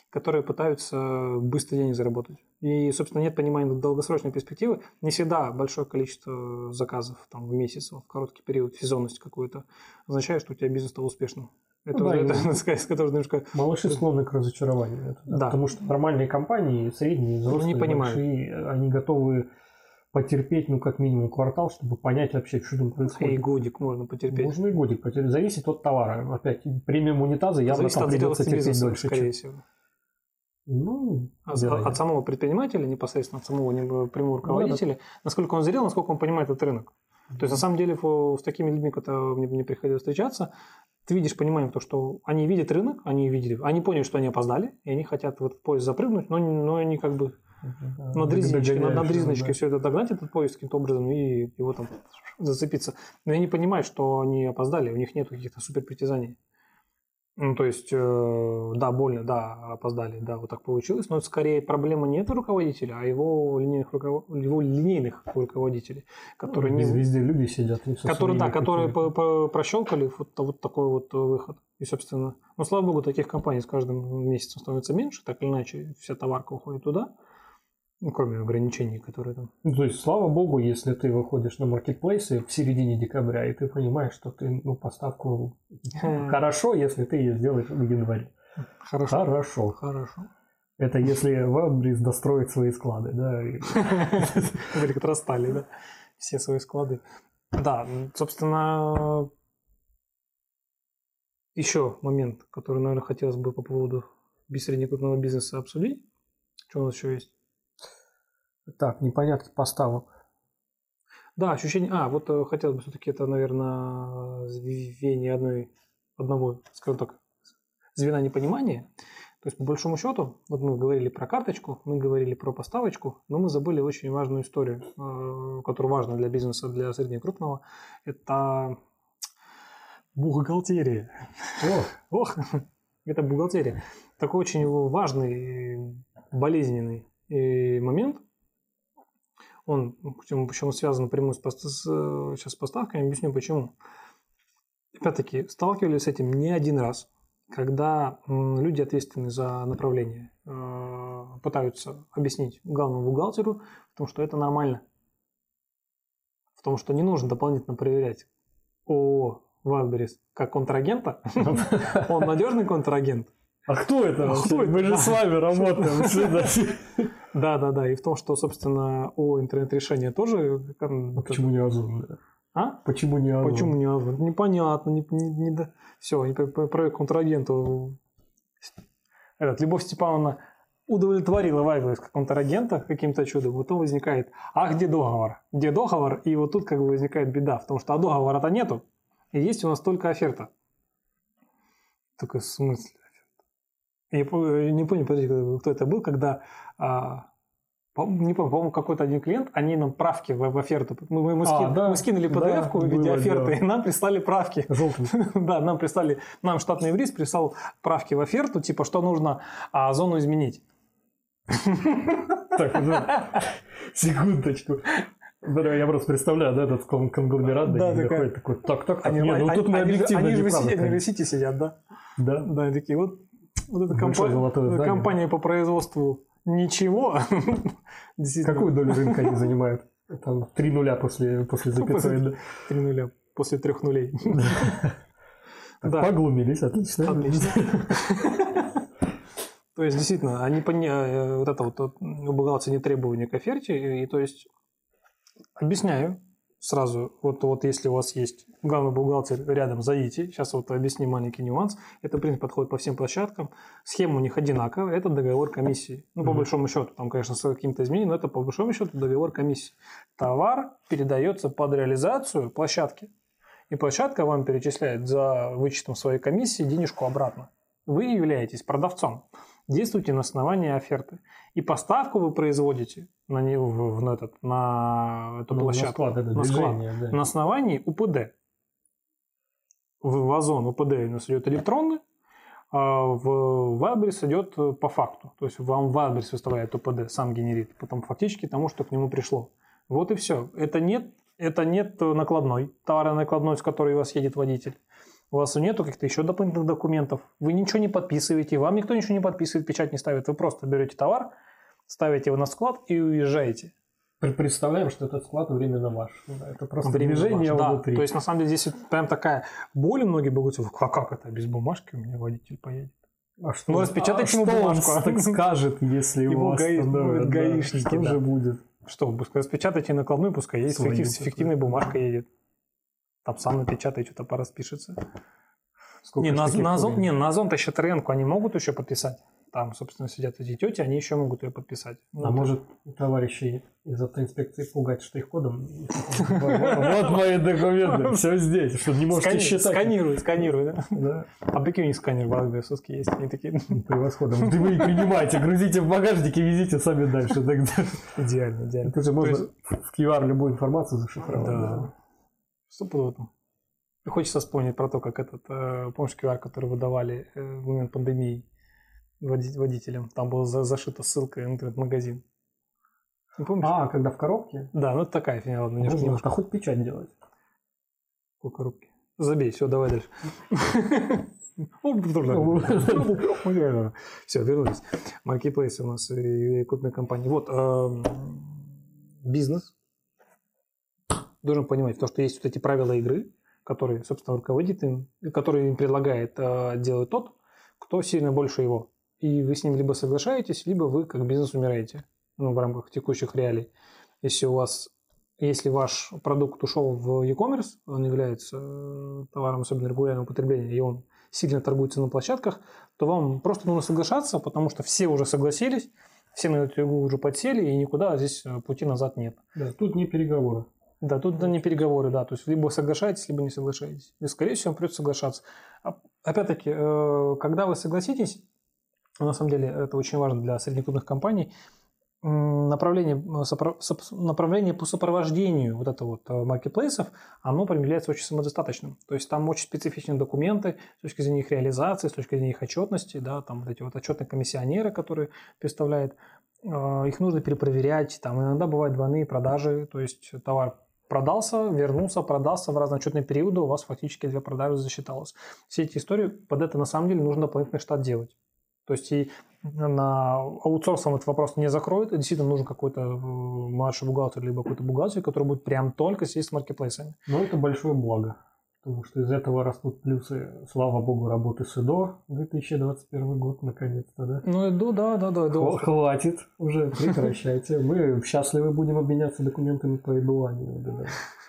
которые пытаются быстро денег заработать. И, собственно, нет понимания долгосрочной перспективы. Не всегда большое количество заказов там, в месяц, в короткий период, сезонность какую-то, означает, что у тебя бизнес стал успешным. Это ну, уже да, это, <laughs> сказать, который немножко... Малыши склонны к разочарованию. Это, да. Потому что нормальные компании, средние, взрослые, не большие, они готовы потерпеть, ну, как минимум квартал, чтобы понять вообще, что там происходит. И годик можно потерпеть. Можно и годик потерпеть. Зависит от товара. Опять, премиум унитаза явно Зависит там придется терпеть дольше. Скорее всего. Ну, от, от самого предпринимателя, непосредственно от самого прямого руководителя, ну, насколько он зрел, насколько он понимает этот рынок. То есть, на самом деле, с такими людьми, которые мне, мне приходилось встречаться, ты видишь понимание, то, что они видят рынок, они видели, они поняли, что они опоздали, и они хотят в этот поезд запрыгнуть, но, но они как бы над резиночкой, над, над резиночкой да. все это догнать, этот поезд каким-то образом и его там зацепиться. Но я не понимаю, что они опоздали, у них нет каких-то супер притязаний. Ну, то есть, э, да, больно, да, опоздали, да, вот так получилось, но скорее проблема не это руководителя, а его линейных, руков... его линейных руководителей, которые ну, не... Везде люди сидят. Которые, да, которые по -по прощелкали вот, вот такой вот выход. И, собственно, ну, слава богу, таких компаний с каждым месяцем становится меньше, так или иначе, вся товарка уходит туда. Ну, кроме ограничений, которые там. Ну, то есть, слава богу, если ты выходишь на маркетплейсы в середине декабря, и ты понимаешь, что ты ну, поставку хорошо, если ты ее сделаешь в январе. Хорошо. Хорошо. Хорошо. Это если Wildberries достроит свои склады, да? <laughs> Как расстали, да? Все свои склады. Да, собственно, еще момент, который, наверное, хотелось бы по поводу среднекрупного бизнеса обсудить. Что у нас еще есть? Так, непонятки поставок. Да, ощущение... А, вот э, хотелось бы все-таки это, наверное, звенье одной, одного, скажем так, звена непонимания. То есть, по большому счету, вот мы говорили про карточку, мы говорили про поставочку, но мы забыли очень важную историю, э, которая важна для бизнеса, для среднего и крупного. Это бухгалтерия. Ох, это бухгалтерия. Такой очень важный, болезненный э, момент, он, почему, почему связан напрямую с, с, сейчас с поставками, объясню почему. Опять-таки, сталкивались с этим не один раз, когда люди, ответственные за направление, э, пытаются объяснить главному бухгалтеру в том, что это нормально, в том, что не нужно дополнительно проверять ООО Wildberries как контрагента. <laughs> Он надежный контрагент. А кто это? А кто это? Мы же с вами <laughs> работаем. <laughs> Да, да, да. И в том, что, собственно, о интернет-решении тоже... А почему не Озон? А? Почему не Озон? Почему не Озон? Непонятно. Не, не, не. Все, проект контрагенту. Этот, Любовь Степановна удовлетворила Вайберс как контрагента каким-то чудом, потом возникает, а где договор? Где договор? И вот тут как бы возникает беда, потому что а договора-то нету, и есть у нас только оферта. Такой в смысле? Я не помню, подожди, кто это был, когда а, не помню, по-моему, какой-то один клиент, они нам правки в, в оферту. Мы, мы, мы, а, скин, да, мы скинули PDF да, в виде было, оферты, да. и нам прислали правки. <laughs> да, нам прислали, нам штатный юрист прислал правки в оферту, типа, что нужно а, зону изменить. Так, секундочку. Я просто представляю, да, этот конгломерат, да, такой, такой, так, так, они, нет, ну тут мы объективно Они же в сидят, да? Да. Да, такие, вот вот эта компания, компания по производству ничего. <laughs> Какую долю рынка они занимают? Там три нуля после, после запятой. Три нуля после трех нулей. <laughs> Да. Поглумились, отлично. Отлично. То есть, действительно, они поня... Э, вот это вот у бухгалтера не требования к оферте, и то есть объясняю, сразу, вот, вот если у вас есть главный бухгалтер рядом, зайдите. Сейчас вот объясню маленький нюанс. Это, в принципе, подходит по всем площадкам. Схема у них одинаковая. Это договор комиссии. Ну, по mm-hmm. большому счету, там, конечно, с какими-то изменениями, но это по большому счету договор комиссии. Товар передается под реализацию площадки. И площадка вам перечисляет за вычетом своей комиссии денежку обратно. Вы являетесь продавцом действуйте на основании оферты. И поставку вы производите на, не, в, в, этот, на эту ну, площадку. На склад, это на, склад, да. на основании УПД. В Озон УПД у нас идет электронный, а в Вайберс идет по факту. То есть вам Вайберс выставляет УПД, сам генерит, потом фактически тому, что к нему пришло. Вот и все. Это нет, это нет накладной, товарной накладной, с которой у вас едет водитель у вас нету каких-то еще дополнительных документов, вы ничего не подписываете, вам никто ничего не подписывает, печать не ставит, вы просто берете товар, ставите его на склад и уезжаете. Представляем, что этот склад временно ваш. Это просто движение ваш, внутри. Да. То есть, на самом деле, здесь прям такая боль у многих богатцев. А как это? Без бумажки у меня водитель поедет. А что, ну, распечатайте а ему бумажку. он так скажет, если его остановят? Гаишники, что да. же будет? Что, распечатайте накладную, пускай едет, с фиктивной бумажкой едет. Там сам напечатает, что-то пораспишется. Сколько не, на, на, Озон, не, на Озон-то еще Тренку они могут еще подписать. Там, собственно, сидят эти тети, они еще могут ее подписать. Ну, а может, товарищи из автоинспекции пугать штрих-кодом? <laughs> Вот мои документы, <laughs> все здесь, что не можете считать. Сканируй, сканируй, да? А прикинь, сканер в Альберсовске есть. Они такие... <laughs> Превосходно. Вы принимайте, грузите в багажнике, везите сами дальше. Идеально, идеально. Это же можно в QR любую информацию зашифровать. Стопудово. Хочется вспомнить про то, как этот, э, помнишь, QR, который выдавали э, в момент пандемии водителям. Там была зашита ссылка на интернет-магазин. Не помнишь? А, когда в коробке? Да, ну это такая фигня, ладно, немножко. Можно, немножко. А хоть печать делать. По коробке. Забей, все, давай дальше. <laughs> <laughs> Все, вернулись. Маркетплейсы у нас и крупные компании. Вот, эм, бизнес должен понимать, то, что есть вот эти правила игры, которые, собственно, руководит им, которые им предлагает э, делать тот, кто сильно больше его. И вы с ним либо соглашаетесь, либо вы как бизнес умираете ну, в рамках текущих реалий. Если у вас, если ваш продукт ушел в e-commerce, он является э, товаром особенно регулярного потребления, и он сильно торгуется на площадках, то вам просто нужно соглашаться, потому что все уже согласились, все на эту игру уже подсели, и никуда здесь э, пути назад нет. Да, тут не переговоры. Да, тут да, не переговоры, да. То есть либо соглашаетесь, либо не соглашаетесь. И, скорее всего, придется соглашаться. А, опять-таки, э, когда вы согласитесь, на самом деле это очень важно для среднекрупных компаний, направление, направление по сопровождению вот этого вот э, маркетплейсов, оно является очень самодостаточным. То есть там очень специфичные документы с точки зрения их реализации, с точки зрения их отчетности, да, там вот эти вот отчетные комиссионеры, которые представляют, э, их нужно перепроверять, там иногда бывают двойные продажи, то есть товар продался, вернулся, продался в разные отчетные периоды, у вас фактически две продажи засчиталось. Все эти истории, под это на самом деле нужно дополнительный штат делать. То есть и на аутсорсом этот вопрос не закроет, действительно нужен какой-то э, младший бухгалтер, либо какой-то бухгалтер, который будет прям только сидеть с маркетплейсами. Но это большое благо. Потому что из этого растут плюсы, слава богу, работы СИДО 2021 год, наконец-то, да? Ну, иду, да, да, да. Иду. Хватит уже, прекращайте. Мы счастливы будем обменяться документами по Эдуанию. Да,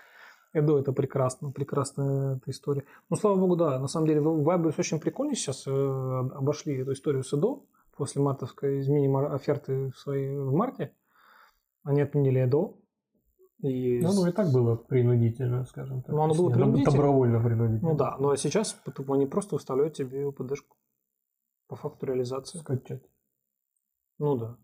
<laughs> Эдо это прекрасно, прекрасная эта история. Ну, слава богу, да. На самом деле, Вайберс очень прикольно сейчас э, обошли эту историю с Эдо после мартовской изменения оферты своей в марте. Они отменили Эдо, и... Ну, ну, и так было принудительно, скажем так. Ну, оно было принудительно. Добровольно принудительно. Ну да, ну а сейчас они просто выставляют тебе упдшку по факту реализации. Скачать. Ну да.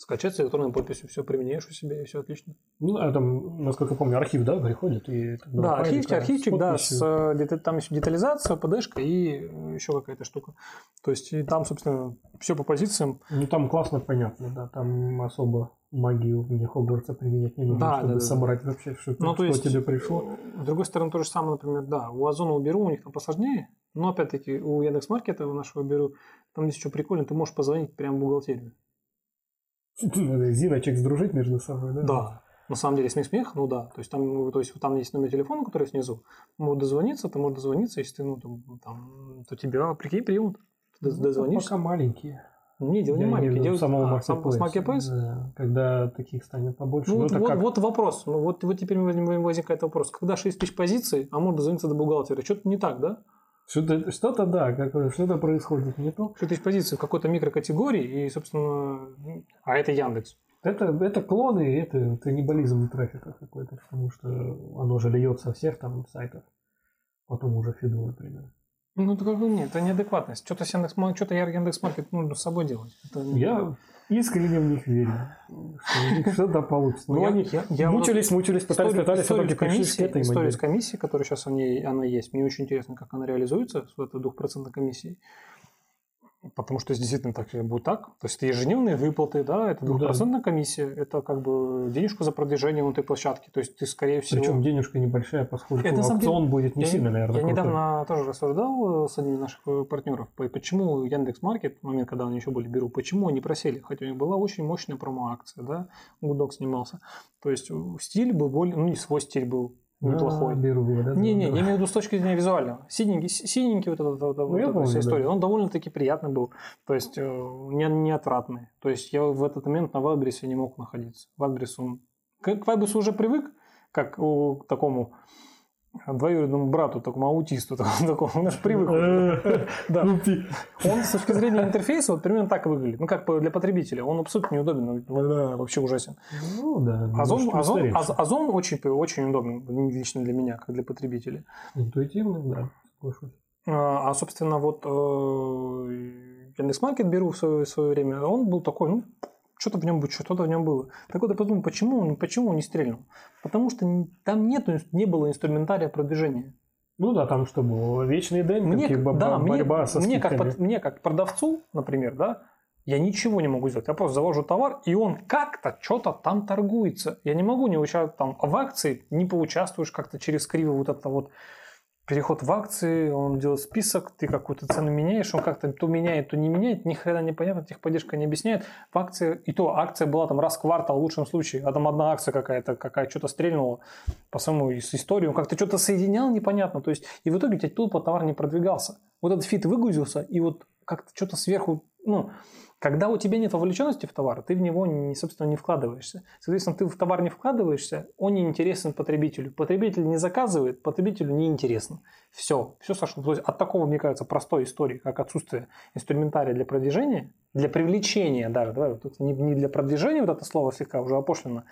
Скачать с электронной подписью, все применяешь у себя, и все отлично. Ну, а там, насколько помню, архив, да, приходит? И, да, архивчик, архивчик, да, с, э, там еще детализация, ПДшка и еще какая-то штука. То есть, и там, собственно, все по позициям. Ну, там классно понятно, да, там особо магию мне Хогвартса применять не нужно, да, чтобы да, собрать да. вообще, что, ну, то есть, тебе пришло. С другой стороны, то же самое, например, да, у Озона уберу, у них там посложнее, но опять-таки у Яндекс.Маркета, у нашего беру, там есть еще прикольно, ты можешь позвонить прямо в бухгалтерию. <laughs> Зиночек сдружить между собой, да? Да. На самом деле смех-смех, ну да. То есть там, то есть там есть номер телефона, который снизу. Могут дозвониться, ты можешь дозвониться, если ты, ну, там, там то тебя, прикинь, примут. Ты ну, дозвонишься. Пока маленькие. Не, дело не маленькие. Дело самого а, сам, Marketplace. Да, когда таких станет побольше. Ну, ну вот, вот, как... вот вопрос. Ну, вот, вот теперь возникает вопрос. Когда 6 тысяч позиций, а можно дозвониться до бухгалтера, что-то не так, да? Что-то, что-то да, что-то происходит не то. Что-то есть позиции в какой-то микрокатегории, и, собственно, а это Яндекс. Это, это клоны, это каннибализм трафика какой-то, потому что оно же льется со всех там сайтов, потом уже фиду, например. Ну, это как бы нет, это неадекватность. Что-то Яндекс, что-то Яндекс.Маркет нужно с собой делать. Это... Я искренне в них верю, что что-то получится. Ну, они мучились, мучились, пытались, пытались, историю, комиссии, историю с комиссией, которая сейчас она, она есть, мне очень интересно, как она реализуется, с этой двухпроцентной комиссией. Потому что действительно так будет так. То есть это ежедневные выплаты, да, это двухпроцентная да. комиссия, это как бы денежку за продвижение внутри площадки. То есть ты, скорее всего... Причем денежка небольшая, поскольку это, аукцион деле, будет не я, сильно, наверное. Я крутой. недавно тоже рассуждал с одним из наших э, партнеров, почему Яндекс Маркет, в момент, когда они еще были Беру, почему они просели, хотя у них была очень мощная промо-акция, да, Гудок снимался. То есть стиль был более, ну не свой стиль был неплохой. Да, беру, да, не, не, я имею в виду с точки зрения визуального. Синенький, синенький вот эта, вот, ну, вот эта вся история, да. он довольно-таки приятный был, то есть э, не, не отратный. То есть я в этот момент на Вайлдберрисе не мог находиться. Вайлдберрис, он... К, к уже привык, как к такому двоюродному брату, такому аутисту, <laughs> такому, он же привык. <laughs> Да. Он с точки зрения интерфейса вот примерно так выглядит. Ну, как для потребителя. Он абсолютно неудобен, вообще ужасен. Ну, да. Озон, Озон, Озон очень, очень удобен лично для меня, как для потребителя. Интуитивно, да, А, собственно, вот э, Яндекс.Маркет беру в свое, в свое время, он был такой, ну, что-то в нем было, что-то в нем было. Так вот я подумал, почему он, почему он не стрельнул? Потому что там нет, не было инструментария продвижения. Ну да, там что было, вечный день, мне, да, борьба мне, со мне как, мне как продавцу, например, да, я ничего не могу сделать. Я просто завожу товар, и он как-то что-то там торгуется. Я не могу не участвовать там в акции, не поучаствуешь как-то через криво вот это вот переход в акции, он делает список, ты какую-то цену меняешь, он как-то то меняет, то не меняет, ни хрена непонятно, техподдержка не объясняет. В акции, и то акция была там раз в квартал в лучшем случае, а там одна акция какая-то, какая что-то стрельнула по самому с историей, он как-то что-то соединял непонятно, то есть и в итоге у тебя тупо товар не продвигался. Вот этот фит выгрузился, и вот как-то что-то сверху, ну, когда у тебя нет вовлеченности в товар, ты в него, не, собственно, не вкладываешься. Соответственно, ты в товар не вкладываешься, он не интересен потребителю. Потребитель не заказывает, потребителю не интересно. Все, все сошло. То есть от такого, мне кажется, простой истории, как отсутствие инструментария для продвижения, для привлечения даже, давай, вот не, не для продвижения, вот это слово слегка уже опошлено,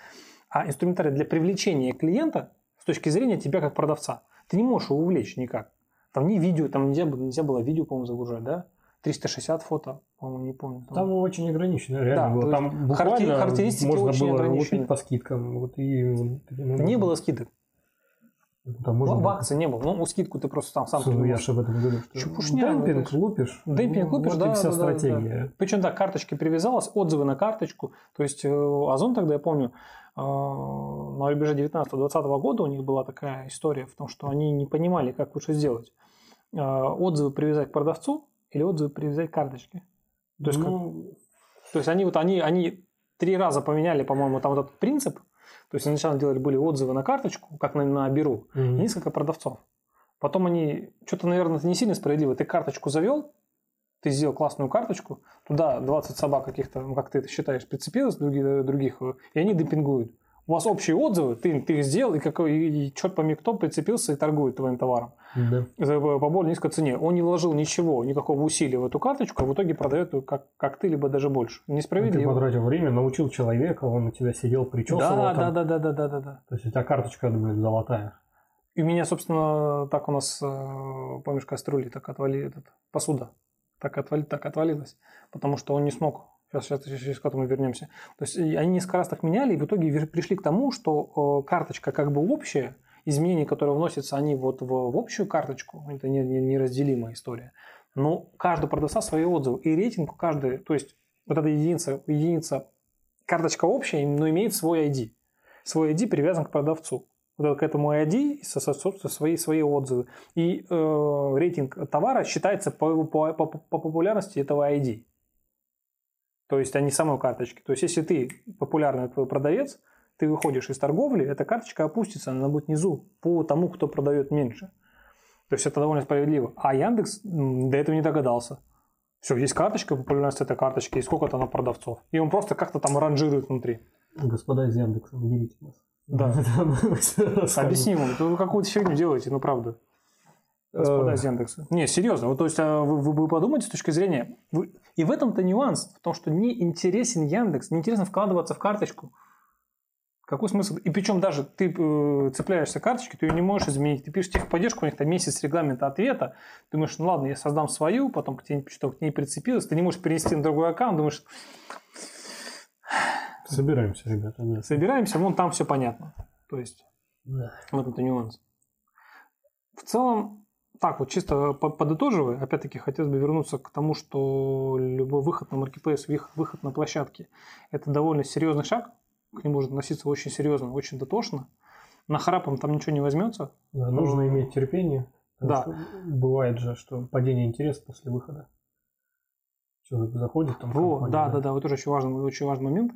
а инструментария для привлечения клиента с точки зрения тебя как продавца. Ты не можешь его увлечь никак. Там не видео, там нельзя, нельзя было видео, по-моему, загружать, да? 360 фото, по-моему, не помню. Там, там очень ограничено, реально да, было. Там буквально характеристики можно очень было ограничены. по скидкам. Вот, и, ну, не было скидок. Там можно в, в акции не было. Ну, скидку ты просто там сам Слушай, я же об этом говорю. Что Чепушня. Демпинг лупишь. Демпинг лупишь, вот да. вся да, стратегия. Да. Причем, да, карточки привязалась, отзывы на карточку. То есть, э, Озон тогда, я помню, э, на рубеже 19-20 года у них была такая история в том, что они не понимали, как лучше сделать. Э, отзывы привязать к продавцу, или отзывы привязать карточки. То есть, ну... как, то есть они вот они, они три раза поменяли, по-моему, там вот этот принцип, То есть сначала делали были отзывы на карточку, как на, на Беру, mm-hmm. и несколько продавцов. Потом они, что-то, наверное, это не сильно справедливо. Ты карточку завел, ты сделал классную карточку, туда 20 собак каких-то, ну, как ты это считаешь, прицепилось других, других, и они демпингуют. У вас общие отзывы, ты, ты их сделал, и, какой, и, и черт пойми кто прицепился и торгует твоим товаром. Да. За, по более низкой цене. Он не вложил ничего, никакого усилия в эту карточку, а в итоге продает ее как, как ты, либо даже больше. Несправедливо. А ты потратил время, научил человека, он у тебя сидел, причесывал. Да, там. да, да, да, да, да, да. То есть у тебя карточка, думаю, золотая. И у меня, собственно, так у нас, э, помнишь, кастрюли так отвали, этот, посуда так, отвали, так отвалилась, потому что он не смог Сейчас, сейчас, сейчас к этому вернемся. То есть они несколько раз так меняли, и в итоге пришли к тому, что карточка как бы общая, изменения, которые вносятся, они вот в, в общую карточку, это не, не, неразделимая история. Но каждый продавца свои отзывы, и рейтинг у каждой, то есть вот эта единица, единица, карточка общая, но имеет свой ID. Свой ID привязан к продавцу. Вот к этому ID, собственно, свои, свои отзывы. И э, рейтинг товара считается по, по, по, по популярности этого ID. То есть, они самой карточки. То есть, если ты популярный твой продавец, ты выходишь из торговли, эта карточка опустится, она будет внизу по тому, кто продает меньше. То есть, это довольно справедливо. А Яндекс до этого не догадался. Все, есть карточка, популярность этой карточки, и сколько-то на продавцов. И он просто как-то там ранжирует внутри. Господа из Яндекса, уберите нас. <laughs> Да. Объясни ему, вы какую-то фигню делаете, ну правда. Господа из Яндекса. Не, серьезно. Вот, то есть а вы, вы, вы подумайте с точки зрения... Вы... И в этом-то нюанс, в том, что не интересен Яндекс, не интересно вкладываться в карточку. Какой смысл? И причем даже ты э, цепляешься карточки, ты ее не можешь изменить. Ты пишешь техподдержку, у них там месяц регламента ответа. Думаешь, ну ладно, я создам свою, потом к тебе, что к ней прицепилось. Ты не можешь перенести на другой аккаунт. Думаешь... Собираемся, ребята. Нет. Собираемся, вон там все понятно. То есть, да. вот это нюанс. В целом, так, вот чисто подытоживая, опять-таки хотелось бы вернуться к тому, что любой выход на маркетплейс, выход на площадке – это довольно серьезный шаг, к нему может относиться очень серьезно, очень дотошно. На харапом там ничего не возьмется. Да, нужно Но... иметь терпение. Да. Бывает же, что падение интереса после выхода. Человек заходит там. Во, да, да, да, вот тоже очень важный, очень важный момент.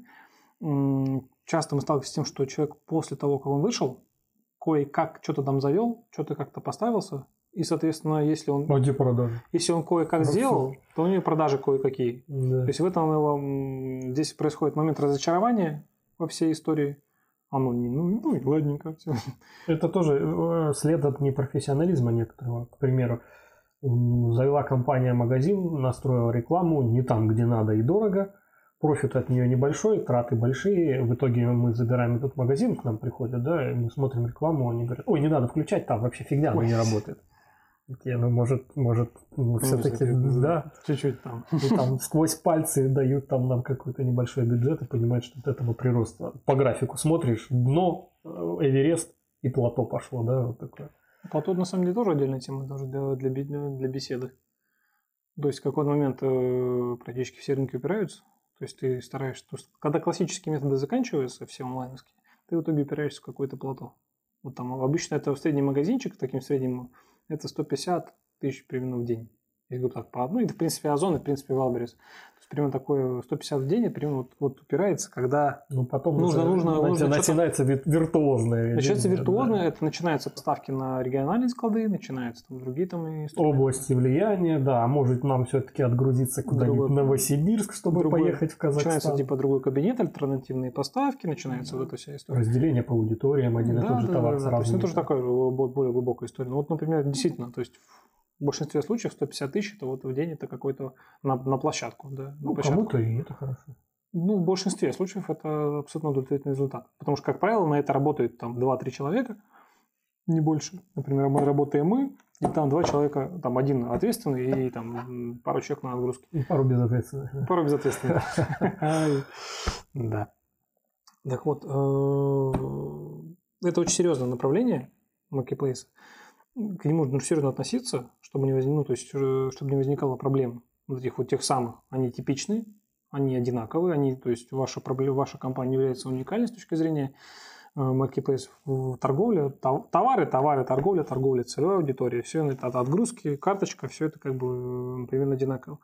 Часто мы сталкиваемся с тем, что человек после того, как он вышел, кое-как что-то там завел, что-то как-то поставился, и, соответственно, если он... А где продажи? Если он кое-как сделал, то у него продажи кое-какие. Да. То есть в этом его, здесь происходит момент разочарования во всей истории. Оно не, ну, ну и ладненько. Все. Это тоже э, след от непрофессионализма некоторого. К примеру, завела компания магазин, настроила рекламу не там, где надо и дорого. Профит от нее небольшой, траты большие. В итоге мы забираем этот магазин, к нам приходят, да, и мы смотрим рекламу, они говорят, ой, не надо включать, там вообще фигня, она не работает. Такие, ну, может, может, ну, все-таки, да. Чуть-чуть там. И там сквозь пальцы дают там нам какой-то небольшой бюджет и понимают, что от этого прироста. По графику смотришь, дно, э, Эверест и плато пошло, да, вот такое. Плато, на самом деле, тоже отдельная тема даже для, для, для беседы. То есть, в какой момент э, практически все рынки упираются. То есть, ты стараешься... То есть, когда классические методы заканчиваются, все онлайновские, ты в итоге упираешься в какое-то плато. Вот там обычно это в средний магазинчик, таким средним это 150 тысяч примерно в день. Если так, по одной, это, в принципе, Озон и, в принципе, Wildberries. Примерно такое 150 в день, примерно вот, вот упирается, когда ну, потом нужно, нужно, нужно, начинается виртуозное. Начинается виртуозное, да. это начинаются поставки на региональные склады, начинаются там другие там инструменты. Области влияния, да, а может нам все-таки отгрузиться куда-нибудь в Новосибирск, чтобы другой, поехать в Казахстан. Начинается типа другой кабинет, альтернативные поставки, начинается да. вот эта вся история. Разделение по аудиториям, один да, и тот же да, товар да, сразу. Да, то есть это тоже такая более глубокая история. Ну вот, например, действительно, то есть в большинстве случаев 150 тысяч это вот в день это какой-то на, на площадку. Да, ну, кому-то и это хорошо. Ну, в большинстве случаев это абсолютно удовлетворительный результат. Потому что, как правило, на это работает там 2-3 человека, не больше. Например, мы работаем мы, и там два человека, там один ответственный и там пару человек на отгрузке. И пару безответственных. Пару безответственных. Да. Так вот, э, это очень серьезное направление marketplace к нему нужно серьезно относиться, чтобы не, возник, ну, то есть, э, чтобы не возникало проблем вот этих вот тех самых. Они типичны, они одинаковые, они, то есть ваша, проблема, ваша компания является уникальной с точки зрения э, marketplace в торговле, товары, товары, торговля, торговля, целевая аудитория, все это от отгрузки, карточка, все это как бы примерно одинаково.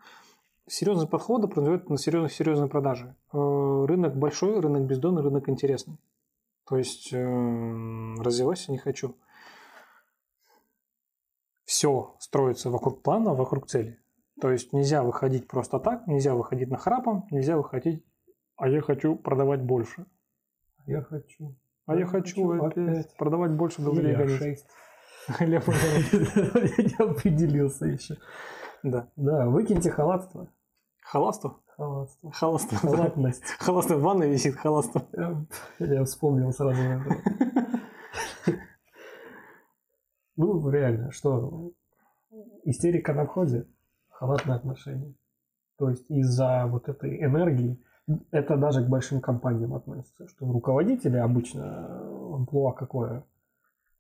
Серьезность подхода производит на серьезных, серьезные продажи. Э, рынок большой, рынок бездонный, рынок интересный. То есть э, развивайся не хочу. Все строится вокруг плана, вокруг цели. То есть нельзя выходить просто так, нельзя выходить на храпом, нельзя выходить, а я хочу продавать больше. Я хочу. А я, я хочу, хочу опять, опять продавать больше долларей гонять. Я <laughs> <laughs> <laughs> определился еще. Да. Да, выкиньте халатство. Халатство? Халатство. Халатство. Халатность. Халатство в ванной висит, халатство. Я вспомнил сразу Ну, реально, что истерика на входе, халатное отношение. То есть из-за вот этой энергии, это даже к большим компаниям относится, что руководители обычно амплуа какое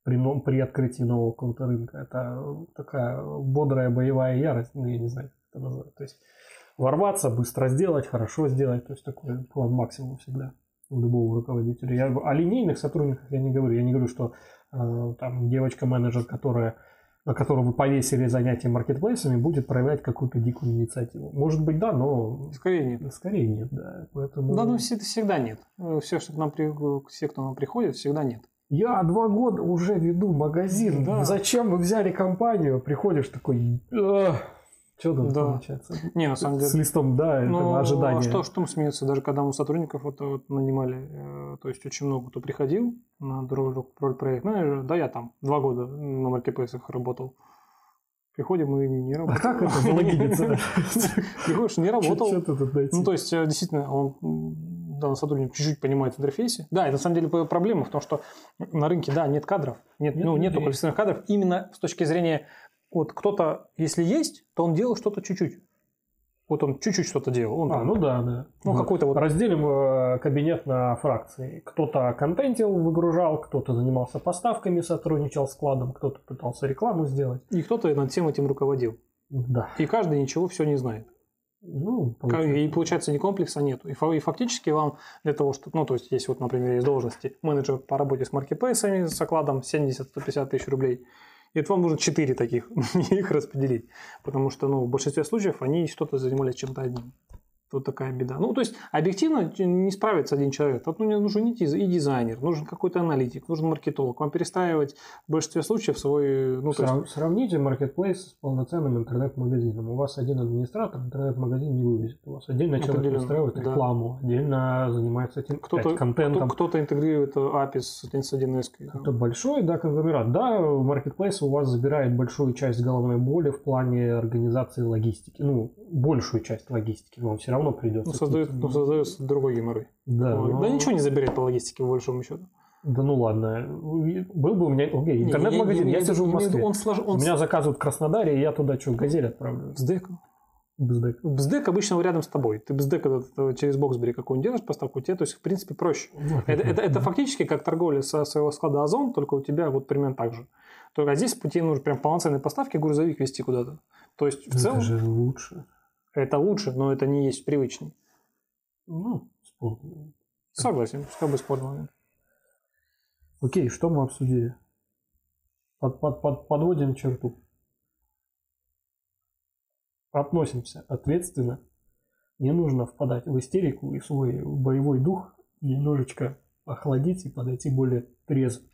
при, при открытии нового какого-то рынка, это такая бодрая боевая ярость, ну я не знаю, как это назвать. То есть ворваться, быстро сделать, хорошо сделать. То есть такой план максимум всегда у любого руководителя. Я, о линейных сотрудниках я не говорю. Я не говорю, что там девочка-менеджер, которая на которую вы повесили занятия маркетплейсами, будет проявлять какую-то дикую инициативу. Может быть, да, но... Скорее нет. Скорее нет, да. Поэтому... Да, ну всегда нет. Все, что к нам, все, кто к нам приходит, всегда нет. Я два года уже веду магазин. Да. Зачем вы взяли компанию? Приходишь такой... Что тут да. получается? Не, на самом деле. С листом, да, ну, это ожидание. А что, что смеется, даже когда мы сотрудников вот, вот нанимали, э, то есть очень много кто приходил на роль, роль проект менеджера, да, я там два года на маркетплейсах работал. Приходим и не работал. А как это залогиниться? <laughs> Приходишь, не работал. Ну, то есть, э, действительно, он данный сотрудник чуть-чуть понимает в интерфейсе. Да, это на самом деле проблема в том, что на рынке, да, нет кадров, нет, нет ну, нету квалифицированных кадров именно с точки зрения вот кто-то, если есть, то он делал что-то чуть-чуть. Вот он чуть-чуть что-то делал. Он а, там, ну да, да. Ну, вот. какой-то вот... Разделим э, кабинет на фракции. Кто-то контентил, выгружал, кто-то занимался поставками, сотрудничал с складом, кто-то пытался рекламу сделать. И кто-то над всем этим руководил. Да. И каждый ничего все не знает. Ну, получается. И получается ни комплекса нет. И фактически вам для того, что, ну, то есть, есть вот, например, есть должности менеджер по работе с маркетплейсами с окладом 70-150 тысяч рублей – и это вам нужно 4 таких, <laughs> их распределить. Потому что ну, в большинстве случаев они что-то занимались чем-то одним. Вот такая беда. Ну, то есть, объективно не справится один человек. Тут ну, нужен и дизайнер, нужен какой-то аналитик, нужен маркетолог. Вам перестраивать в большинстве случаев свой... Ну, Срав... есть... Сравните маркетплейс с полноценным интернет-магазином. У вас один администратор интернет-магазин не вывезет. У вас отдельно человек настраивает да. рекламу, отдельно занимается этим кто-то, контентом. Кто-то интегрирует API с 1С. Это большой, да, конгломерат. Да, маркетплейс у вас забирает большую часть головной боли в плане организации логистики. Ну, большую часть логистики, он все равно равно придется. Ну, создает, ну, создается другой геморрой. Да, но... да ничего не заберет по логистике, по большому счету. Да ну ладно. Был бы у меня окей, интернет-магазин, я, я, я, я сижу в Москве. Он слож... он... Меня заказывают в Краснодаре, и я туда что, газель отправлю. Бздек. Бздек. Бздек обычно рядом с тобой. Ты бздек этот, через Боксбери какой-нибудь делаешь поставку, тебе, то есть, в принципе, проще. Ну, это, это, это фактически как торговля со своего склада Озон, только у тебя вот примерно так же. Только здесь пути нужно прям полноценные поставки грузовик вести куда-то. То есть, в целом... Это же лучше. Это лучше, но это не есть привычней. Ну, спорный. Согласен, пускай бы спорный момент. Окей, что мы обсудили? Под, под, под, подводим черту. Относимся ответственно. Не нужно впадать в истерику и свой боевой дух немножечко охладить и подойти более трезво.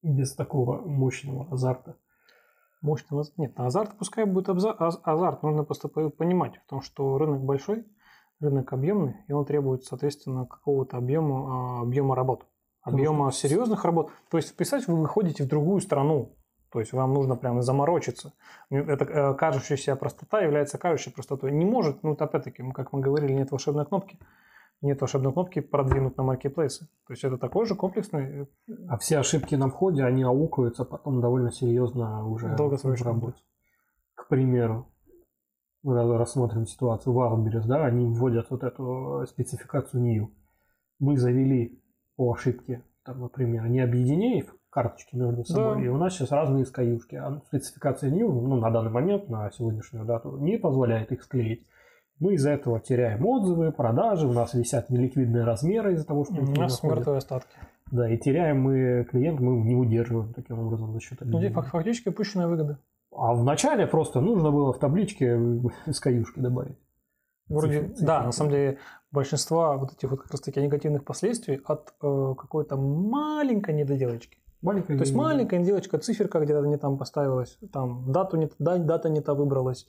Без такого мощного азарта. Мощного Нет, азарт пускай будет азарт. Нужно просто понимать в том, что рынок большой – рынок объемный, и он требует, соответственно, какого-то объема, а, объема работ, объема Может, серьезных работ. То есть, представьте, вы выходите в другую страну, то есть вам нужно прямо заморочиться. Это э, кажущаяся простота является кажущей простотой. Не может, ну, опять-таки, как мы говорили, нет волшебной кнопки. Нет волшебной кнопки продвинуть на маркетплейсы. То есть это такой же комплексный... Э, а все ошибки на входе, они аукаются потом довольно серьезно уже в работе. К примеру, рассмотрим ситуацию в Wildberries, да, они вводят вот эту спецификацию new. Мы завели по ошибке, там, например, не объединив карточки между собой, да. и у нас сейчас разные скаюшки, а спецификация new, ну, на данный момент, на сегодняшнюю дату, не позволяет их склеить. Мы из-за этого теряем отзывы, продажи, у нас висят неликвидные размеры из-за того, что... У нас мертвые остатки. Да, и теряем мы клиент, мы не удерживаем таким образом за счет Ну, фактически упущенная выгода. А вначале просто нужно было в табличке SKU-шки добавить. Вроде, цифер, да, на самом деле большинство вот этих вот как раз таки негативных последствий от э, какой-то маленькой недоделочки. Маленькая То есть маленькая недоделочка, циферка где-то не там поставилась, там дату не, да, дата не та выбралась,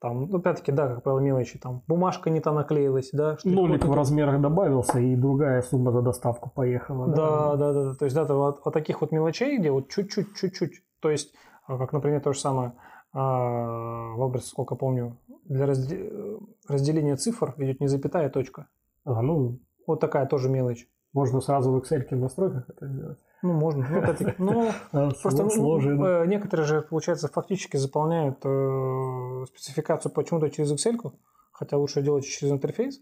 там, ну, опять-таки, да, как правило, мелочи, там, бумажка не та наклеилась, да. Нолик в размерах добавился, и другая сумма за доставку поехала. Да, да, да, да. То есть, да, вот, вот таких вот мелочей, где вот чуть-чуть, чуть-чуть, то есть, а, как, например, то же самое, а, в образ, сколько помню, для разделения цифр идет не запятая, точка. А, ну... Вот такая тоже мелочь. Можно сразу в Excel в настройках это сделать. Ну, можно. Ну, это, ну, <laughs> просто ну, э, некоторые же, получается, фактически заполняют э, спецификацию почему-то через Excel, хотя лучше делать через интерфейс.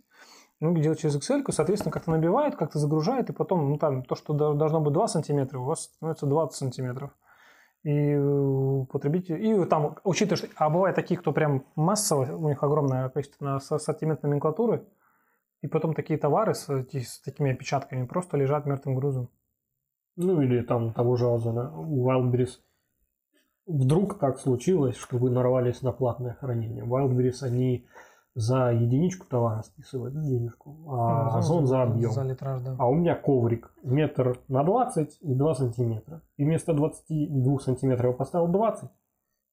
Ну, делать через Excel, соответственно, как-то набивает, как-то загружает, и потом, ну, там, то, что должно быть 2 сантиметра, у вас становится 20 сантиметров. И потребитель, и там, учитывая, что, а бывают такие, кто прям массово, у них огромное количество ассортимент номенклатуры, и потом такие товары с, с такими опечатками просто лежат мертвым грузом. Ну или там того же Озона, у Wildberries. Вдруг так случилось, что вы нарвались на платное хранение. Wildberries, они за единичку товара списывают денежку, а ну, Озон за объем. За литраж, да. А у меня коврик метр на 20 и 2 сантиметра. И вместо 22 сантиметров я поставил 20.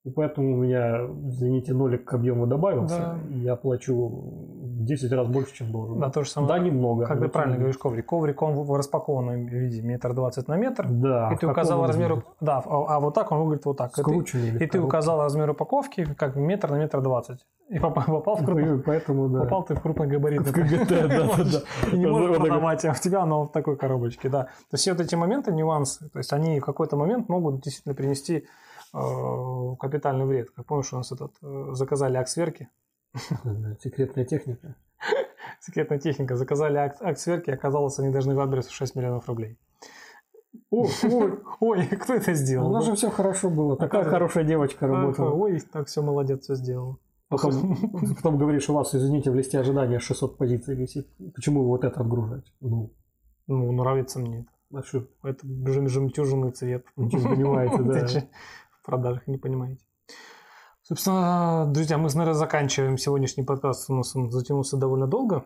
И поэтому у меня, извините, нолик к объему добавился, да. и я плачу в 10 раз больше, чем должен. Да, то же самое. Да, немного. Как ты правильно говоришь, коврик. Коврик, он в распакованном виде метр двадцать на метр. Да. И ты указал размер... Да, а, а вот так он выглядит вот так. Скрученный. И ты, и ты указал размер упаковки как метр на метр двадцать. И попал, попал в крупный... Поэтому, да. Попал ты в крупногабаритный. <laughs> В КГТ, да, да. И не можешь продавать, а у тебя оно в такой коробочке, да. То есть все вот эти моменты, нюансы, то есть они в какой-то момент могут действительно принести капитальный вред. Как помнишь, у нас этот э, заказали акт сверки. Секретная техника. <laughs> Секретная техника. Заказали акт, акт сверки, оказалось, они должны в адрес 6 миллионов рублей. Ой, ой, <laughs> ой, кто это сделал? У нас же все хорошо было. Такая хорошая девочка работала. Ой, так все молодец, все сделал. Потом, <laughs> потом говоришь, у вас, извините, в листе ожидания 600 позиций висит. Почему вот это отгружать? Ну, ну нравится мне это. А что? Это жемчужный цвет. Ничего не понимаете, да продажах, не понимаете. Собственно, друзья, мы, наверное, заканчиваем сегодняшний подкаст. У нас он затянулся довольно долго.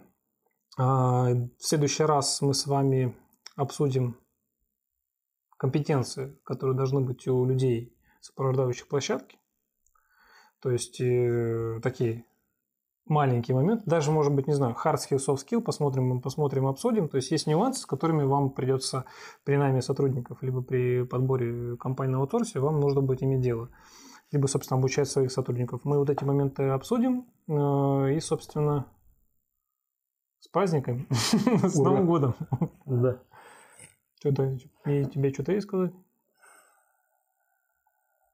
А, в следующий раз мы с вами обсудим компетенции, которые должны быть у людей, сопровождающих площадки. То есть э, такие маленький момент, даже, может быть, не знаю, hard skill, soft skill, посмотрим, посмотрим, обсудим. То есть есть нюансы, с которыми вам придется при найме сотрудников, либо при подборе компании на аутсорсе, вам нужно будет иметь дело. Либо, собственно, обучать своих сотрудников. Мы вот эти моменты обсудим э, и, собственно, с праздниками, <laughs> с Новым годом. Да. Что-то, тебе что-то есть сказать?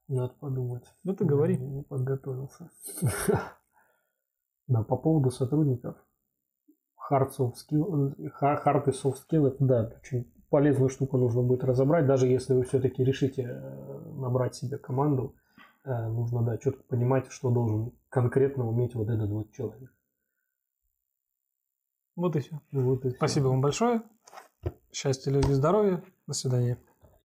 Надо подумать. Ну, ты говори. Не подготовился. Да, по поводу сотрудников. Hard, soft skill, hard и soft skill, это, да, очень полезную штуку нужно будет разобрать, даже если вы все-таки решите э, набрать себе команду, э, нужно, да, четко понимать, что должен конкретно уметь вот этот вот человек. Вот и все. Вот и все. Спасибо вам большое. Счастья, любви, здоровья. До свидания.